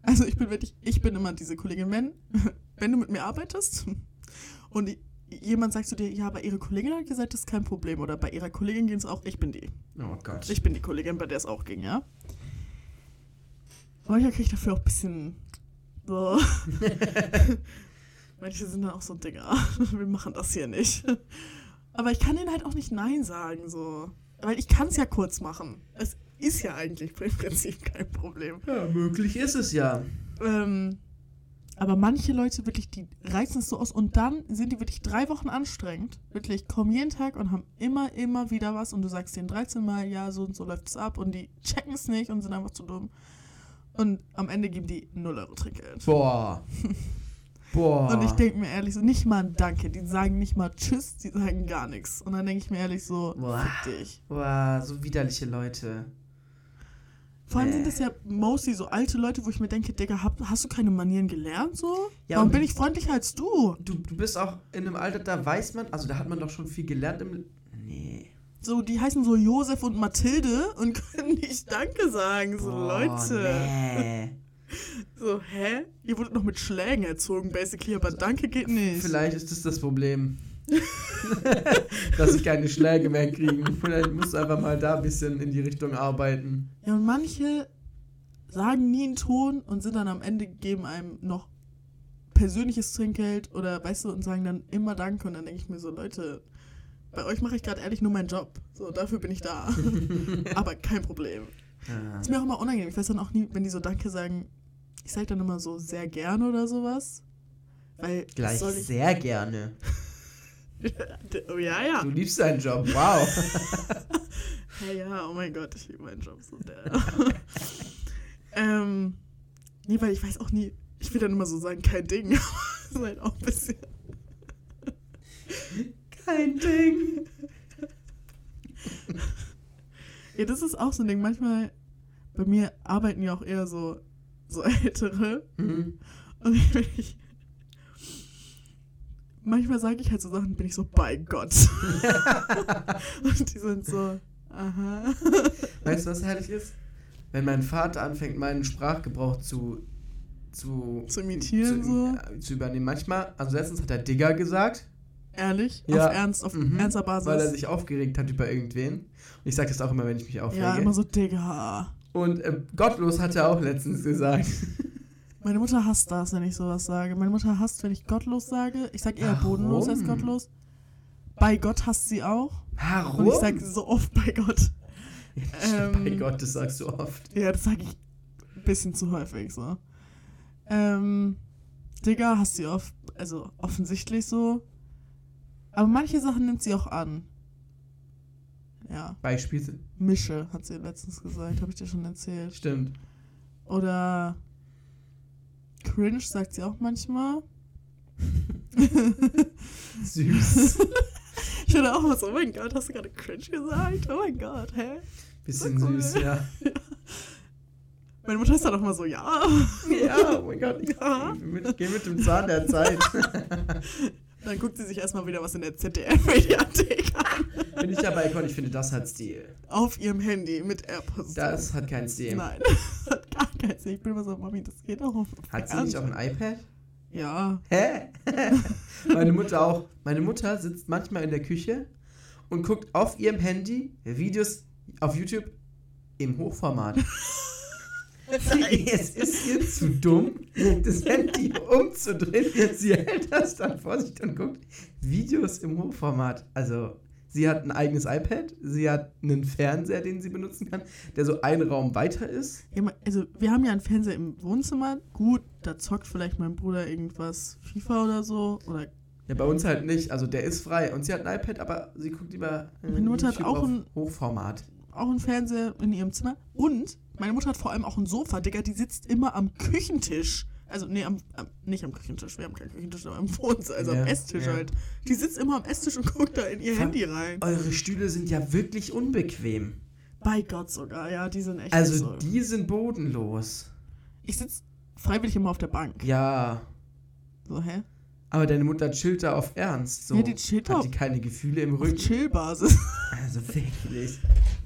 Also ich bin wirklich, ich bin immer diese Kollegin, wenn, wenn du mit mir arbeitest und jemand sagt zu dir, ja, bei ihrer Kollegin hat gesagt, das ist kein Problem. Oder bei ihrer Kollegin ging es auch, ich bin die. Oh Gott. Ich bin die Kollegin, bei der es auch ging, ja. Manchmal kriege ich dafür auch ein bisschen. So. Manche sind dann auch so, Digga, wir machen das hier nicht. Aber ich kann denen halt auch nicht Nein sagen, so. Weil ich kann es ja kurz machen. Es ist ja eigentlich im Prinzip kein Problem. ja, möglich ist es ja. Ähm, aber manche Leute wirklich, die reizen es so aus und dann sind die wirklich drei Wochen anstrengend. Wirklich, kommen jeden Tag und haben immer, immer wieder was und du sagst denen 13 Mal, ja, so und so läuft es ab und die checken es nicht und sind einfach zu dumm. Und am Ende geben die 0 Euro Trinkgeld. Boah. Boah. Und ich denke mir ehrlich so, nicht mal ein Danke. Die sagen nicht mal Tschüss, die sagen gar nichts. Und dann denke ich mir ehrlich so, Boah. fick dich. Boah, so widerliche Leute. Vor allem Nee. sind das ja mostly so alte Leute, wo ich mir denke, Digga, hab, hast du keine Manieren gelernt so? Ja, Warum und- bin ich freundlicher als du? Du, du bist auch in einem Alter, da weiß man, also da hat man doch schon viel gelernt im. Nee. So, die heißen so Josef und Mathilde und können nicht Danke sagen. So, Boah, Leute. Nee. So, hä? Ihr wurdet noch mit Schlägen erzogen, basically, aber Danke geht nicht. Vielleicht ist das das Problem. Dass sie keine Schläge mehr kriegen. Vielleicht musst du einfach mal da ein bisschen in die Richtung arbeiten. Ja, und manche sagen nie einen Ton und sind dann am Ende, geben einem noch persönliches Trinkgeld oder weißt du, und sagen dann immer Danke und dann denke ich mir so, Leute, bei euch mache ich gerade ehrlich nur meinen Job. So, dafür bin ich da. Aber kein Problem. Ah. Ist mir auch immer unangenehm. Ich weiß dann auch nie, wenn die so Danke sagen, ich sage dann immer so sehr gerne oder sowas. Weil Gleich sehr gerne. oh, ja, ja. Du liebst deinen Job, wow. Ja, ja, oh mein Gott, ich liebe meinen Job so der. ähm, nee, weil ich weiß auch nie, ich will dann immer so sagen, kein Ding. das ist halt auch ein bisschen. Kein Ding. Ja, das ist auch so ein Ding. Manchmal, bei mir arbeiten ja auch eher so, so Ältere. Mhm. Und ich bin ich. Manchmal sage ich halt so Sachen, bin ich so, bei Gott. Und die sind so, aha. Weißt du, was herrlich ist? Wenn mein Vater anfängt, meinen Sprachgebrauch zu zu, Zu imitieren, zu, so? äh, zu übernehmen. Manchmal, also letztens hat er Digger gesagt, Ehrlich? Ja. Auf Ernst, auf Mhm. ernster Basis. weil er sich aufgeregt hat über irgendwen. Und ich sage das auch immer, wenn ich mich aufrege. ja, immer so, Digga. Und äh, gottlos hat er auch letztens gesagt. Meine Mutter hasst das, wenn ich sowas sage. Meine Mutter hasst, wenn ich gottlos sage. Ich sage eher Warum? bodenlos als gottlos. Bei Gott hasst sie auch. Warum? Und ich sage so oft bei Gott. Stimmt, bei ähm, Gott, das sagst du oft. Ja, das sage ich ein bisschen zu häufig so. Ähm, Digga hasst sie oft, also offensichtlich so. Aber manche Sachen nimmt sie auch an. Ja, Beispiel. Mische, hat sie letztens gesagt, habe ich dir schon erzählt. Stimmt. Oder Cringe sagt sie auch manchmal. Süß. Ich hatte auch mal so, oh mein Gott, hast du gerade cringe gesagt? Oh mein Gott, hä? Bisschen So cool. süß, ja. Meine Mutter ist dann auch mal so, ja. Ja, oh mein Gott. Ich, Ja. mit, ich gehe mit dem Zahn der Zeit. Dann guckt sie sich erstmal wieder was in der ZDF-Mediathek an. Bin ich dabei, Con, ich finde, das hat Stil. Auf ihrem Handy mit AirPods. Das hat keinen Stil. Nein, hat gar keinen Sinn. Ich bin immer so, Mami, das geht doch. Hat sie nicht auch ein iPad? Ja. Hä? Meine Mutter auch. Meine Mutter sitzt manchmal in der Küche und guckt auf ihrem Handy Videos auf YouTube im Hochformat. Es ist ihr zu dumm, das Handy umzudrehen. Sie hält das dann vor sich und guckt Videos im Hochformat. Also, sie hat ein eigenes iPad, sie hat einen Fernseher, den sie benutzen kann, der so einen Raum weiter ist. ja. Also, wir haben ja einen Fernseher im Wohnzimmer. Gut, da zockt vielleicht mein Bruder irgendwas FIFA oder so. Oder Ja, bei uns halt nicht. Also, der ist frei. Und sie hat ein iPad, aber sie guckt lieber. äh, Meine Mutter hat auch ein- Hochformat. auch einen Fernseher in ihrem Zimmer. Und meine Mutter hat vor allem auch ein Sofa, Digga. Die sitzt immer am Küchentisch. Also, nee, am, am, nicht am Küchentisch. Wir haben keinen Küchentisch, aber am Wohnzimmer. Also Ja, am Esstisch ja. halt. Die sitzt immer am Esstisch und guckt da in ihr Ver- Handy rein. Eure Stühle sind ja wirklich unbequem. Bei Gott sogar, ja, die sind echt Also so. die sind bodenlos. Ich sitze freiwillig immer auf der Bank. Ja. So, hä? Aber deine Mutter chillt da auf Ernst. So. Ja, die chillt Hat die keine Gefühle im Rücken? Chill-Basis. Also wirklich.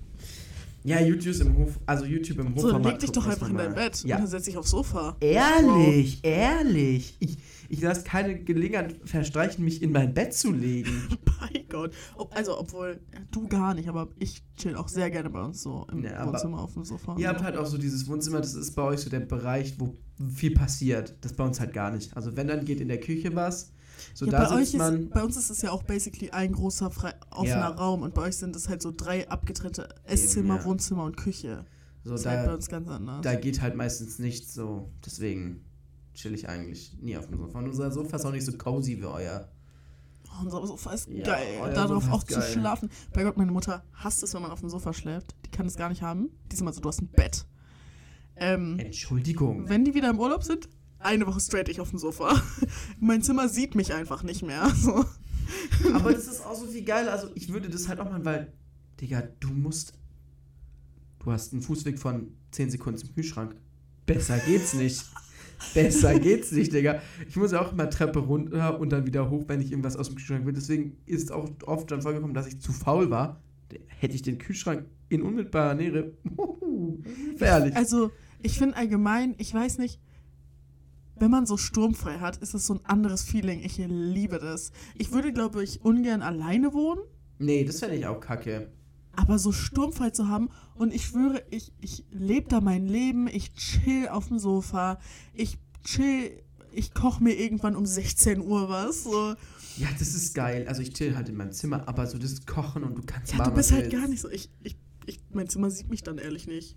Ja, YouTube im Hof, also YouTube im So, Hochformat. leg dich doch einfach in dein. Bett Ja. und dann setz dich aufs Sofa. Ehrlich, ehrlich. Ich, ich lasse keine Gelegenheit verstreichen, mich in mein Bett zu legen. Bei Gott. Ob, also, obwohl, ja, du gar nicht, aber ich chill auch sehr gerne bei uns so im Ja, Wohnzimmer auf dem Sofa. Ihr habt halt auch so dieses Wohnzimmer, das ist bei euch so der Bereich, wo viel passiert. Das bei uns halt gar nicht. Also wenn, dann geht in der Küche was. So ja, da bei, euch ist, bei uns ist es ja auch basically ein großer frei, offener Ja. Raum und bei euch sind es halt so drei abgetrennte Esszimmer, ja. Wohnzimmer und Küche. So, das ist halt bei da, uns ganz anders. da geht halt meistens nichts so. Deswegen chill ich eigentlich nie auf dem Sofa. Und unser Sofa ist auch nicht so cozy wie euer. Oh, unser Sofa ist Ja, geil. euer Darauf auch ist zu geil. schlafen. Bei Gott, meine Mutter hasst es, wenn man auf dem Sofa schläft. Die kann es gar nicht haben. Die ist immer so, du hast ein Bett. Ähm, Entschuldigung. wenn die wieder im Urlaub sind, eine Woche straight ich auf dem Sofa. mein Zimmer sieht mich einfach nicht mehr. So. Aber das ist auch so viel geil. Also ich würde das halt auch machen, weil, Digga, du musst. Du hast einen Fußweg von 10 Sekunden zum Kühlschrank. Besser geht's nicht. Besser geht's nicht, Digga. Ich muss ja auch immer Treppe runter und dann wieder hoch, wenn ich irgendwas aus dem Kühlschrank will. Deswegen ist auch oft schon vorgekommen, dass ich zu faul war. Hätte ich den Kühlschrank in unmittelbarer Nähe. Uhu, Gefährlich. Also, ich finde allgemein, ich weiß nicht, wenn man so sturmfrei hat, ist es so ein anderes Feeling. Ich liebe das. Ich würde, glaube ich, ungern alleine wohnen, Nee, das fände ich auch kacke. aber so sturmfrei zu haben und ich schwöre, ich, ich lebe da mein Leben, ich chill auf dem Sofa, ich chill, ich koche mir irgendwann um 16 Uhr was, so. Ja, das ist geil. Also ich chill halt in meinem Zimmer, aber so das Kochen und du kannst Ja, machen, du bist halt gar nicht so. Ich, ich, ich, mein Zimmer sieht mich dann ehrlich nicht.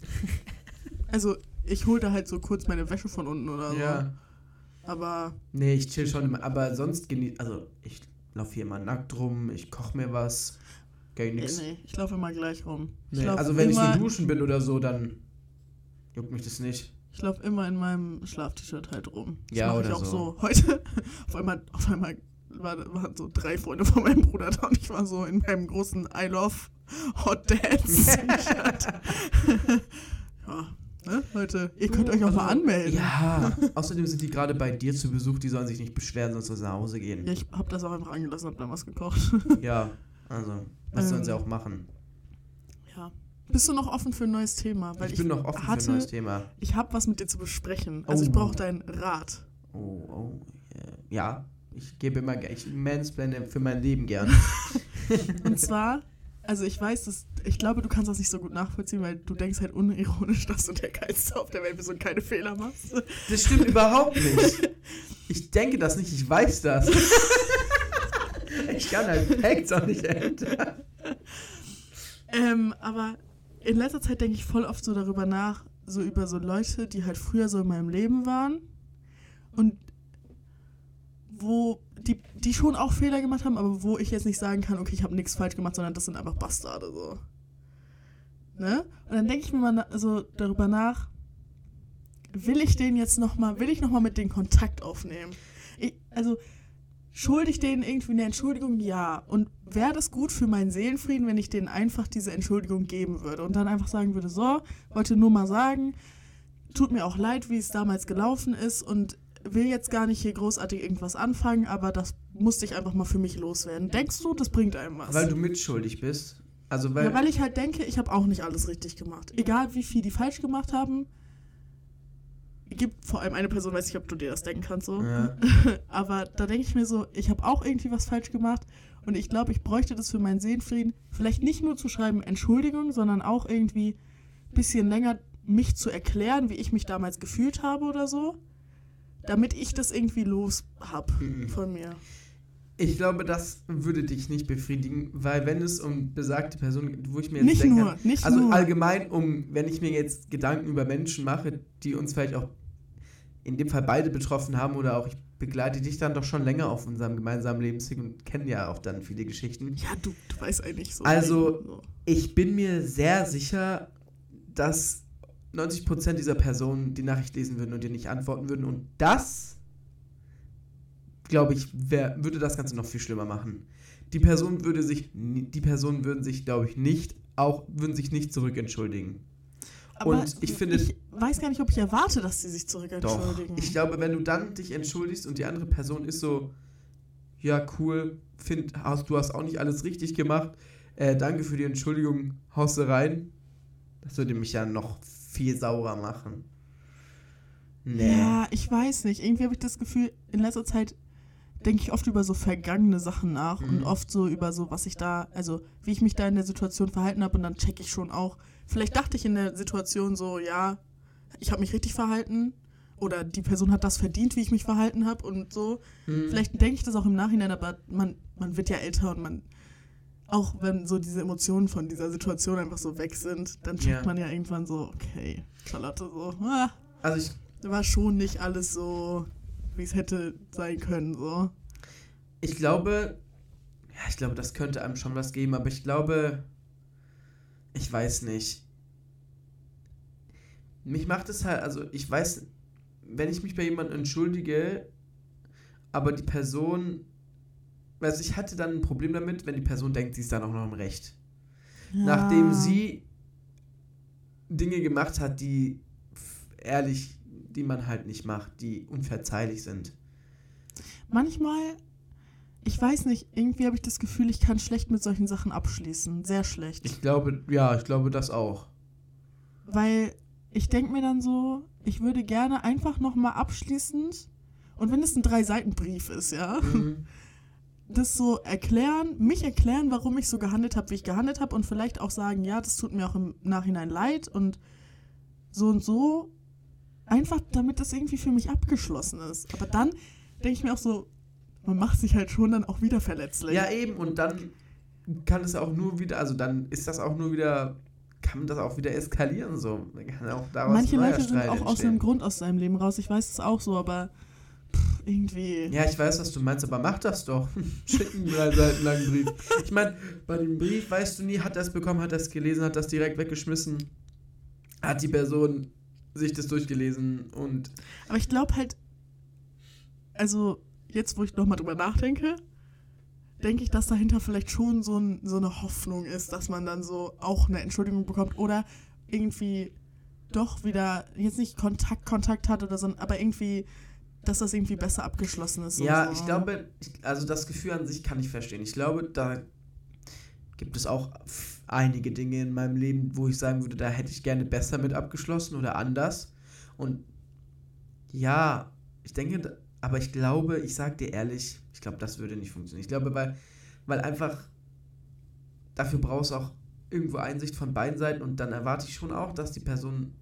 Also, ich hole da halt so kurz meine Wäsche von unten oder so. Ja. Aber Nee, ich chill schon immer, aber sonst genieße, also ich laufe hier immer nackt rum, ich koche mir was, geil äh, nix. nee, ich laufe immer gleich rum. Nee, also wenn ich nur duschen bin oder so, dann juckt mich das nicht. Ich laufe immer in meinem Schlaf-T-Shirt halt rum. Das Ja, oder ich auch so. so. Heute, auf einmal, auf einmal war, waren so drei Freunde von meinem Bruder da und ich war so in meinem großen I Love Hot Dance T-Shirt. ja, ne, Leute, ihr könnt euch auch mal anmelden. Ja, außerdem sind die gerade bei dir zu Besuch, die sollen sich nicht beschweren, sonst sollen sie nach Hause gehen. Ja, ich hab das auch einfach angelassen, hab dann was gekocht. Ja, also, was sollen sie Ähm, auch machen? ja. Bist du noch offen für ein neues Thema? Weil ich bin noch offen hatte, für ein neues Thema. Ich habe was mit dir zu besprechen. Also ich Oh. brauche deinen Rat. Oh, oh, ja, ich gebe immer, ich mansplaine für mein Leben gern. Und zwar, also ich weiß, dass, ich glaube, du kannst das nicht so gut nachvollziehen, weil du denkst halt unironisch, dass du der Geilste auf der Welt bist und keine Fehler machst. Das stimmt überhaupt nicht. Ich denke das nicht, ich weiß das. ich kann halt Facts auch nicht ändern. Ähm, aber in letzter Zeit denke ich voll oft so darüber nach, so über so Leute, die halt früher so in meinem Leben waren und wo die, die schon auch Fehler gemacht haben, aber wo ich jetzt nicht sagen kann, okay, ich habe nichts falsch gemacht, sondern das sind einfach Bastarde so. Ne? Und dann denke ich mir mal na- so darüber nach, will ich den jetzt noch mal, will ich noch mal mit denen Kontakt aufnehmen? Ich, also schulde ich denen irgendwie eine Entschuldigung? Ja. Und wäre das gut für meinen Seelenfrieden, wenn ich denen einfach diese Entschuldigung geben würde und dann einfach sagen würde, so, wollte nur mal sagen, tut mir auch leid, wie es damals gelaufen ist und will jetzt gar nicht hier großartig irgendwas anfangen, aber das musste ich einfach mal für mich loswerden. Denkst du, das bringt einem was? Weil du mitschuldig bist. Also weil, ja, weil ich halt denke, ich habe auch nicht alles richtig gemacht. Egal wie viel die falsch gemacht haben. Gibt vor allem eine Person, weiß nicht, ob du dir das denken kannst so. ja, Aber da denke ich mir so, ich habe auch irgendwie was falsch gemacht und ich glaube, ich bräuchte das für meinen Seelenfrieden. Vielleicht nicht nur zu schreiben Entschuldigung, sondern auch irgendwie ein bisschen länger mich zu erklären, wie ich mich damals gefühlt habe oder so. Damit ich das irgendwie los hab Mhm. von mir. ich glaube, das würde dich nicht befriedigen, weil wenn es um besagte Personen geht, wo ich mir jetzt Nicht denke, nur, nicht also nur. allgemein um, wenn ich mir jetzt Gedanken über Menschen mache, die uns vielleicht auch in dem Fall beide betroffen haben oder auch ich begleite dich dann doch schon länger auf unserem gemeinsamen Lebensweg und kenne ja auch dann viele Geschichten. Ja, du, du weißt eigentlich so. Also- so. Ich bin mir sehr sicher, dass 90% dieser Personen die Nachricht lesen würden und dir nicht antworten würden. Und das, glaube ich, wär, würde das Ganze noch viel schlimmer machen. Die Person würde sich, die Personen würden sich, glaube ich, nicht, auch würden sich nicht zurück entschuldigen. Aber und ich finde- ich weiß gar nicht, ob ich erwarte, dass sie sich zurück Doch. Ich glaube, wenn du dann dich entschuldigst und die andere Person ist so, ja, cool, find, hast, du hast auch nicht alles richtig gemacht, äh, danke für die Entschuldigung, haust du rein. Das würde mich ja noch viel saurer machen. Nee. Ja, ich weiß nicht. Irgendwie habe ich das Gefühl, in letzter Zeit denke ich oft über so vergangene Sachen nach und Mhm. oft so über so, was ich da, also wie ich mich da in der Situation verhalten habe und dann checke ich schon auch. Vielleicht dachte ich in der Situation so, ja, ich habe mich richtig verhalten oder die Person hat das verdient, wie ich mich verhalten habe und so. Hm. Vielleicht denke ich das auch im Nachhinein, aber man, man wird ja älter und man, auch wenn so diese Emotionen von dieser Situation einfach so weg sind, dann checkt Ja. man ja irgendwann so, okay, Charlotte, so, ah, Also ich, war schon nicht alles so, wie es hätte sein können, so. ich glaube, ja, ich glaube, das könnte einem schon was geben, aber ich glaube, ich weiß nicht. Mich macht es halt, also ich weiß, wenn ich mich bei jemandem entschuldige, aber die Person, also ich hatte dann ein Problem damit, wenn die Person denkt, sie ist dann auch noch im Recht. Nachdem sie Dinge gemacht hat, die ehrlich, die man halt nicht macht, die unverzeihlich sind. Manchmal, ich weiß nicht, irgendwie habe ich das Gefühl, ich kann schlecht mit solchen Sachen abschließen. Sehr schlecht. Ich glaube, ja, ich glaube das auch. Weil ich denke mir dann so, ich würde gerne einfach nochmal abschließend, und wenn es ein Drei-Seiten-Brief ist, ja, Mhm. das so erklären, mich erklären, warum ich so gehandelt habe, wie ich gehandelt habe und vielleicht auch sagen, ja, das tut mir auch im Nachhinein leid und so und so. Einfach damit das irgendwie für mich abgeschlossen ist. Aber dann denke ich mir auch so, man macht sich halt schon dann auch wieder verletzlich. Ja, eben, und dann kann es auch nur wieder, also dann ist das auch nur wieder, kann das auch wieder eskalieren, so. Manche Leute sind auch aus entstehen. einem Grund aus seinem Leben raus. Ich weiß es auch so, aber irgendwie. Ja, ich weiß, was du meinst, aber mach das doch. Schick einen drei Seiten langen Brief. Ich meine, bei dem Brief weißt du nie, hat er es bekommen, hat er es gelesen, hat das direkt weggeschmissen. Hat die Person sich das durchgelesen und Aber ich glaube halt, also jetzt, wo ich nochmal drüber nachdenke, denke ich, dass dahinter vielleicht schon so, ein, so eine Hoffnung ist, dass man dann so auch eine Entschuldigung bekommt oder irgendwie doch wieder, jetzt nicht Kontakt, Kontakt hat oder so, aber irgendwie, dass das irgendwie besser abgeschlossen ist. Ja, so. ich glaube, ich, also das Gefühl an sich kann ich verstehen. Ich glaube, da gibt es auch einige Dinge in meinem Leben, wo ich sagen würde, da hätte ich gerne besser mit abgeschlossen oder anders. Und ja, ich denke, aber ich glaube, ich sag dir ehrlich, ich glaube, das würde nicht funktionieren. Ich glaube, weil, weil einfach dafür brauchst du auch irgendwo Einsicht von beiden Seiten und dann erwarte ich schon auch, dass die Person.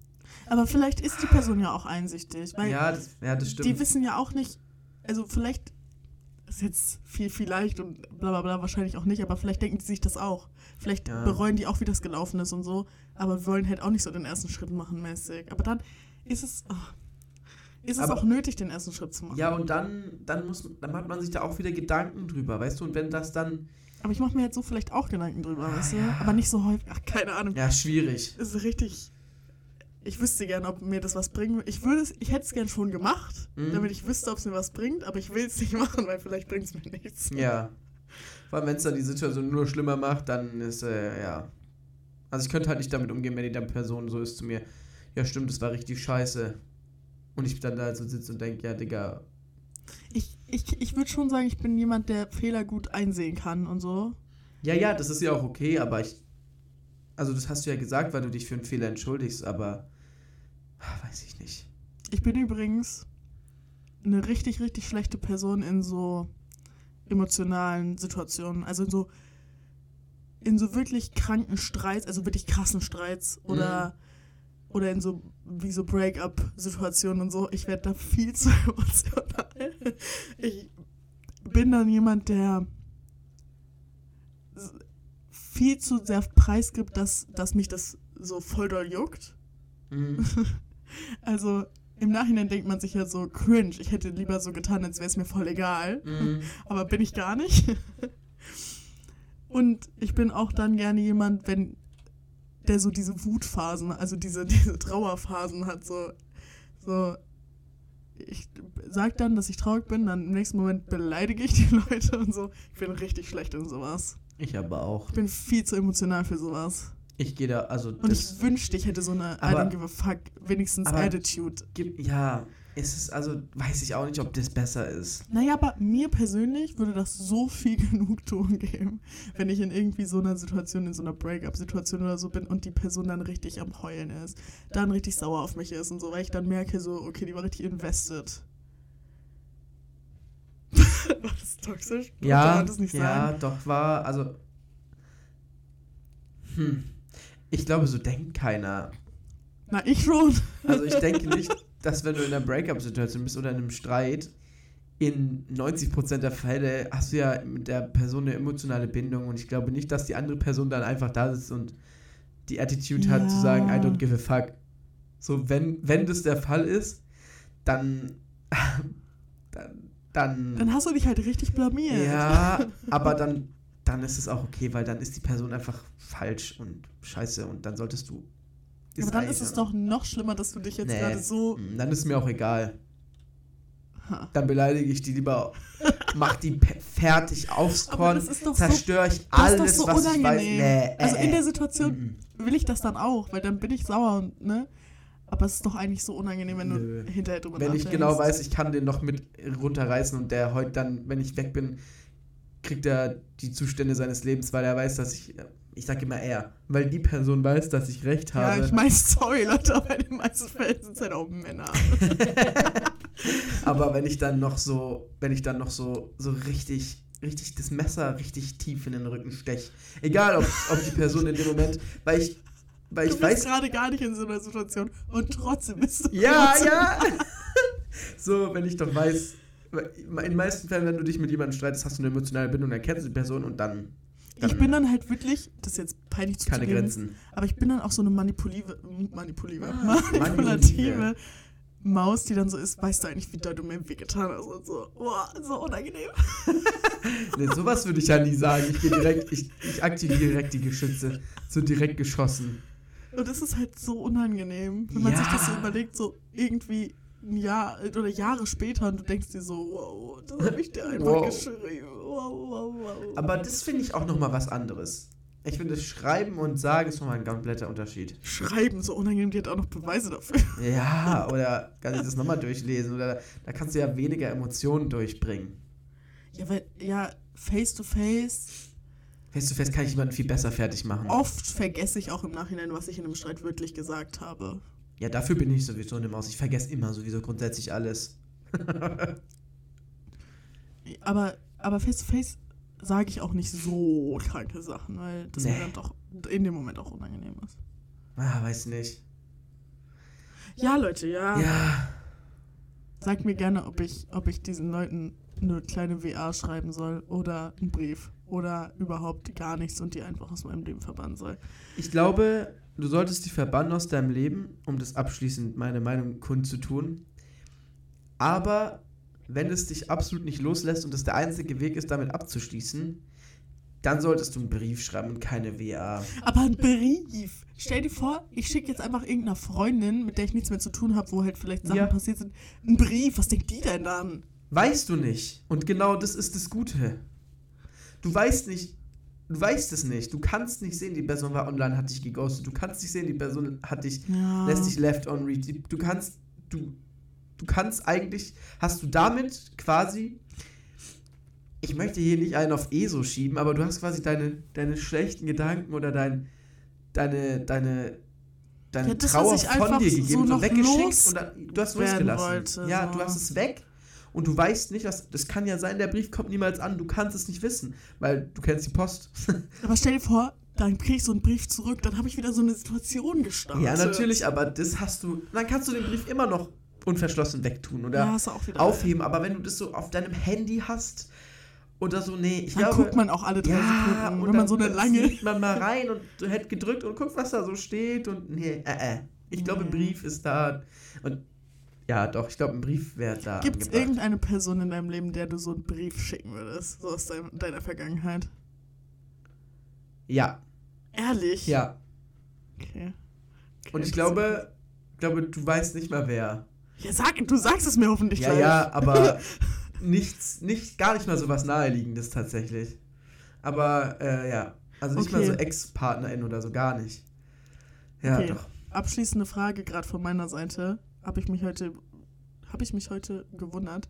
Aber vielleicht ist die Person ja auch einsichtig, weil Ja, das, ja, das stimmt. die wissen ja auch nicht, also vielleicht ist jetzt viel, vielleicht und bla bla bla wahrscheinlich auch nicht, aber vielleicht denken die sich das auch. Vielleicht Ja. bereuen die auch, wie das gelaufen ist und so, aber wollen halt auch nicht so den ersten Schritt machen mäßig. Aber dann ist es, ah, ist es Aber- auch nötig, den ersten Schritt zu machen. Ja, und dann, dann muss, dann macht man sich da auch wieder Gedanken drüber, weißt du? Und wenn das dann, Aber ich mache mir jetzt so vielleicht auch Gedanken drüber, weißt du? ja. Aber nicht so häufig. Ach, keine Ahnung. ja, schwierig. Ist richtig. Ich wüsste gern, ob mir das was bringt. Ich würde es, ich hätte es gern schon gemacht, Mhm. damit ich wüsste, ob es mir was bringt, aber ich will es nicht machen, weil vielleicht bringt es mir nichts. Ja. Vor allem, wenn es dann die Situation nur schlimmer macht, dann ist, äh, ja. Also ich könnte halt nicht damit umgehen, wenn die dann Person so ist zu mir, ja stimmt, das war richtig scheiße. Und ich dann da so sitze und denke, ja, Digga, Ich, ich, ich würde schon sagen, ich bin jemand, der Fehler gut einsehen kann und so. ja, ja, das ist ja auch okay, aber ich, also das hast du ja gesagt, weil du dich für einen Fehler entschuldigst, aber, weiß ich nicht. Ich bin übrigens eine richtig, richtig schlechte Person in so emotionalen Situationen. Also in so, in so wirklich kranken Streits, also wirklich krassen Streits oder, oder in so wie so Break-up-Situationen und so. Ich werde da viel zu emotional. Ich bin dann jemand, der viel zu sehr preisgibt, dass, dass mich das so voll doll juckt. Mhm. Also im Nachhinein denkt man sich ja so cringe. Ich hätte lieber so getan, als wäre es mir voll egal. Mhm. Aber bin ich gar nicht. Und ich bin auch dann gerne jemand, wenn der so diese Wutphasen, also diese, diese Trauerphasen hat, so, so ich sag dann, dass ich traurig bin, dann im nächsten Moment beleidige ich die Leute und so. Ich bin richtig schlecht in sowas. Ich aber auch. Ich bin viel zu emotional für sowas. Ich gehe da, also Und ich wünschte, ich hätte so eine I don't give a fuck, wenigstens Attitude. ja, es ist, also weiß ich auch nicht, ob das besser ist. Naja, aber mir persönlich würde das so viel Genugtuung geben, wenn ich in irgendwie so einer Situation, in so einer Break-up-Situation oder so bin und die Person dann richtig am Heulen ist, dann richtig sauer auf mich ist und so, weil ich dann merke, so, okay, die war richtig invested. war das toxisch? Ja, das ja, doch war, also. Hm. Ich glaube, so denkt keiner. Na, ich schon. Also ich denke nicht, dass wenn du in einer Breakup-Situation bist oder in einem Streit, in 90% der Fälle hast du ja mit der Person eine emotionale Bindung und ich glaube nicht, dass die andere Person dann einfach da sitzt und die Attitude hat zu Ja. sagen, I don't give a fuck. So, wenn, wenn das der Fall ist, dann, dann, dann Dann hast du dich halt richtig blamiert. ja, aber dann, dann ist es auch okay, weil dann ist die Person einfach falsch und scheiße und dann solltest du. aber dann ist es doch noch schlimmer, dass du dich jetzt Nee. gerade so. Mm, Dann ist mir auch egal. Ha. Dann beleidige ich die lieber, mach die fertig aufs Korn, so- zerstöre ich Das alles, so was ich weiß. Nee, äh, also in äh. der Situation Mm, will ich das dann auch, weil dann bin ich sauer und, ne? Aber es ist doch eigentlich so unangenehm, wenn Nö. du hinterher drüber Wenn ich genau weiß, ich kann den noch mit runterreißen und der heute dann, wenn ich weg bin, kriegt er die Zustände seines Lebens, weil er weiß, dass ich, ich sag immer er, weil die Person weiß, dass ich recht Ja, habe. ich meine, sorry, Leute, aber in den meisten Fällen sind es halt auch Männer. Aber wenn ich dann noch so, wenn ich dann noch so, so richtig, richtig das Messer richtig tief in den Rücken stech, egal ob, ob die Person in dem Moment, weil ich, weil Du ich bist weiß, gerade gar nicht in so einer Situation und trotzdem bist du ja, emotional. ja, so, wenn ich doch weiß, in den meisten Fällen, wenn du dich mit jemandem streitest, hast du eine emotionale Bindung, dann kennst du die Person und dann. dann Ich bin dann halt wirklich, das ist jetzt peinlich zu keine Grenzen. aber ich bin dann auch so eine manipulive, manipulive, Ah, manipulative Maus, die dann so ist, weißt du eigentlich, wie doll du mir wehgetan hast und so, boah, so unangenehm. Nee, sowas würde ich ja nie sagen. Ich gehe direkt, ich, ich aktiviere direkt die Geschütze. So direkt geschossen. Und das ist halt so unangenehm, wenn man sich das so Ja. überlegt, so irgendwie ein Jahr oder Jahre später und du denkst dir so, wow, das habe ich dir einfach Wow. geschrieben. Wow, wow, wow. Aber das finde ich auch nochmal was anderes. Ich finde, Schreiben und Sagen ist nochmal ein kompletter Unterschied. Schreiben, so unangenehm, die hat auch noch Beweise dafür. Ja, oder kann ich das nochmal durchlesen? Oder da kannst du ja weniger Emotionen durchbringen. Ja, weil, ja, face to face, Face to face kann ich jemanden viel besser fertig machen. oft vergesse ich auch im Nachhinein, was ich in einem Streit wirklich gesagt habe. Ja, dafür bin ich sowieso eine Maus. Ich vergesse immer sowieso grundsätzlich alles. Aber, aber face to face sage ich auch nicht so kranke Sachen, weil das mir Nee. dann doch in dem Moment auch unangenehm ist. Ah, weiß nicht. Ja, Leute, ja. Ja. Sagt mir gerne, ob ich, ob ich diesen Leuten eine kleine WA schreiben soll oder einen Brief oder überhaupt gar nichts und die einfach aus meinem Leben verbannen soll. Ich glaube, du solltest die verbannen aus deinem Leben, um das abschließend meine Meinung kundzutun. Aber wenn es dich absolut nicht loslässt und das der einzige Weg ist, damit abzuschließen, dann solltest du einen Brief schreiben und keine WA. Aber ein Brief. Stell dir vor, ich schicke jetzt einfach irgendeiner Freundin, mit der ich nichts mehr zu tun habe, wo halt vielleicht Sachen Ja. passiert sind, einen Brief. Was denkt die denn dann? Weißt du nicht. Und genau das ist das Gute. Du weißt nicht, du weißt es nicht. Du kannst nicht sehen, die Person war online, hat dich geghostet. Du kannst nicht sehen, die Person hat dich Ja. lässt dich left on read. Du kannst, du, du kannst eigentlich, hast du damit quasi, ich möchte hier nicht einen auf ESO schieben, aber du hast quasi deine, deine schlechten Gedanken oder dein, deine, deine, deine Ja, Trauer von dir gegeben, so, noch weggeschickt und dann, du hast losgelassen. wollte, ja, so. du hast es weg. Und du weißt nicht, was. Das kann ja sein, der Brief kommt niemals an. Du kannst es nicht wissen, weil du kennst die Post. Aber stell dir vor, dann krieg ich so einen Brief zurück, dann habe ich wieder so eine Situation gestartet. ja, natürlich, aber das hast du. Dann kannst du den Brief immer noch unverschlossen wegtun oder Ja, aufheben. Aber wenn du das so auf deinem Handy hast oder so, nee, ich Dann glaube. guckt man auch alle drei ja, Sekunden, und wenn man so eine lange. sieht man mal rein und du hättest gedrückt und guckt, was da so steht und nee, äh, äh. Ich glaube. Brief ist da und ja, doch, ich glaube, ein Brief wäre da. Gibt es irgendeine Person in deinem Leben, der du so einen Brief schicken würdest? So aus dein, deiner Vergangenheit? Ja, Ehrlich? ja. Okay. Und ich glaube, glaube, du weißt nicht mal wer. Ja, sag, du sagst es mir hoffentlich Ja, gleich. ja, aber nichts, nicht, gar nicht mal so was Naheliegendes tatsächlich. Aber äh, ja, also nicht mal Okay. so Ex-PartnerInnen oder so, gar nicht. Ja, Okay. doch. Abschließende Frage gerade von meiner Seite. Habe ich mich heute, habe ich mich heute gewundert.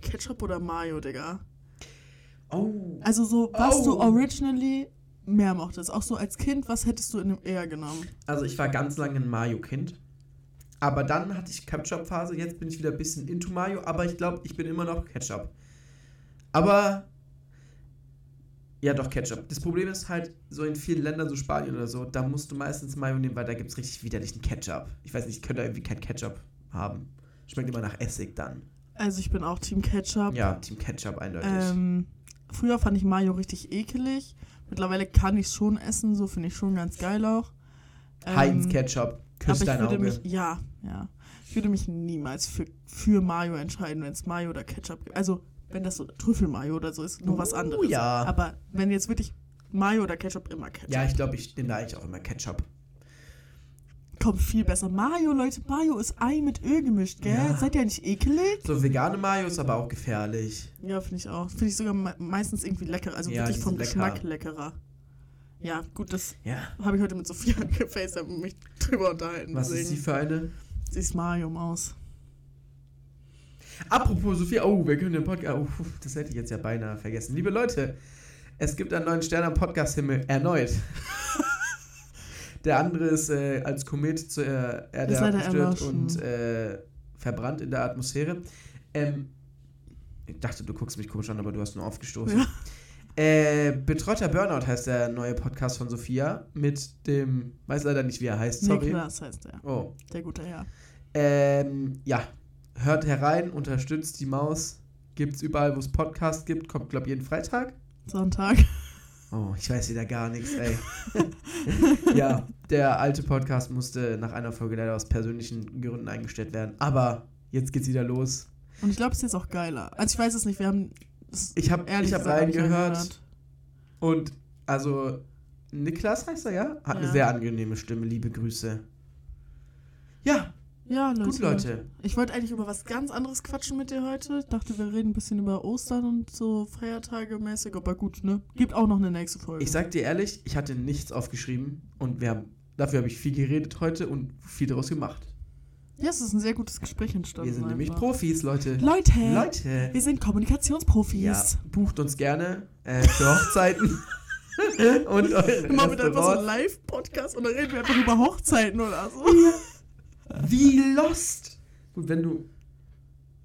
Ketchup oder Mayo, Digga? Oh. Also so, was Oh. du originally mehr mochtest. Auch so als Kind, was hättest du in dem eher genommen? Also ich war ganz lange ein Mayo-Kind. Aber dann hatte ich Ketchup-Phase, jetzt bin ich wieder ein bisschen into Mayo, aber ich glaube, ich bin immer noch Ketchup. Aber ja, doch Ketchup. Das Problem ist halt, so in vielen Ländern, so Spanien oder so, da musst du meistens Mayo nehmen, weil da gibt es richtig widerlichen Ketchup. Ich weiß nicht, ich könnte irgendwie kein Ketchup haben. Schmeckt immer nach Essig dann. Also ich bin auch Team Ketchup. Ja, Team Ketchup eindeutig. Ähm, früher fand ich Mayo richtig ekelig. Mittlerweile kann ich es schon essen, so finde ich schon ganz geil auch. Ähm, Heinz Ketchup, küsst aber ich dein würde Auge. mich, ja, ja. Ich würde mich niemals für, für Mayo entscheiden, wenn es Mayo oder Ketchup gibt. Also, wenn das so Trüffelmayo oder so ist, nur was Oh, anderes. ja. Aber wenn jetzt wirklich Mayo oder Ketchup, immer Ketchup. ja, ich glaube, ich nehme da eigentlich auch immer Ketchup. Kommt viel besser. Mayo, Leute, Mayo ist Ei mit Öl gemischt, gell? Ja. Seid ihr nicht ekelig? So vegane Mayo ist aber auch gefährlich. Ja, finde ich auch. Finde ich sogar me meistens irgendwie lecker. Also Ja, wirklich vom lecker. Geschmack leckerer. Ja, gut, das Ja. habe ich heute mit Sophia gefaced, und mich drüber unterhalten. Was ist sie für eine? Sie ist Mario-Maus. Apropos Sophia, oh, wir können den Podcast. Oh, das hätte ich jetzt ja beinahe vergessen. Liebe Leute, es gibt einen neuen Stern am Podcast-Himmel erneut. Der andere ist äh, als Komet zur Erde abgestürzt und äh, verbrannt in der Atmosphäre. Ähm, ich dachte, du guckst mich komisch an, aber du hast nur aufgestoßen. Ja. Äh, Betreuter Burnout heißt der neue Podcast von Sophia mit dem, weiß leider nicht, wie er heißt, sorry. Niklas heißt der. Oh. Der gute Herr. Ähm, ja, hört herein, unterstützt die Maus. Gibt's überall, wo es Podcast gibt. Kommt, glaube ich, jeden Freitag. Sonntag. Oh, ich weiß wieder gar nichts, ey. ja, der alte Podcast musste nach einer Folge leider aus persönlichen Gründen eingestellt werden. Aber jetzt geht's wieder los. Und ich glaube, es ist jetzt auch geiler. Also ich weiß es nicht, wir haben. Ich habe ehrlich ich hab reingehört und also Niklas heißt er, ja? Hat eine Ja. sehr angenehme Stimme. Liebe Grüße. Ja, Ja, Leute. gut, Leute. Ich wollte eigentlich über was ganz anderes quatschen mit dir heute. Ich dachte, wir reden ein bisschen über Ostern und so Feiertage mäßig, aber gut, ne? Gibt auch noch eine nächste Folge. Ich sag dir ehrlich, ich hatte nichts aufgeschrieben und wir haben, dafür habe ich viel geredet heute und viel daraus gemacht. ja, es ist ein sehr gutes Gespräch entstanden. Wir sind nämlich einfach. Profis, Leute. Leute, Leute. wir sind Kommunikationsprofis. Ja, bucht uns gerne äh, für Hochzeiten und Immer mit einfach so einem Live-Podcast und dann reden wir einfach über Hochzeiten oder so. Wie lost. Gut, wenn du.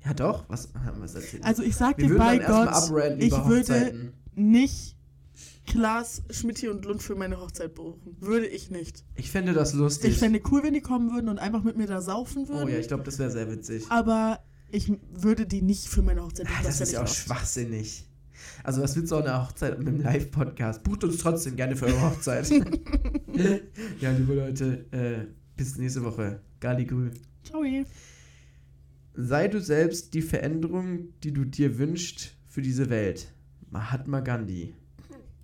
Ja, doch, was haben wir erzählt? Also ich sag wir dir bei Gott, ich würde nicht Klaas, Schmidti und Lund für meine Hochzeit buchen. Würde ich nicht. Ich fände das lustig. Ich fände cool, wenn die kommen würden und einfach mit mir da saufen würden. oh ja, ich glaube, das wäre sehr witzig. aber ich würde die nicht für meine Hochzeit Ah, buchen. das wär ist ja auch schwachsinnig. Also, was wird so eine Hochzeit mit einem Live-Podcast? Bucht uns trotzdem gerne für eure Hochzeit. ja, liebe Leute, äh, bis nächste Woche. Galigrü. Ciao. Sei du selbst die Veränderung, die du dir wünschst für diese Welt. Mahatma Gandhi.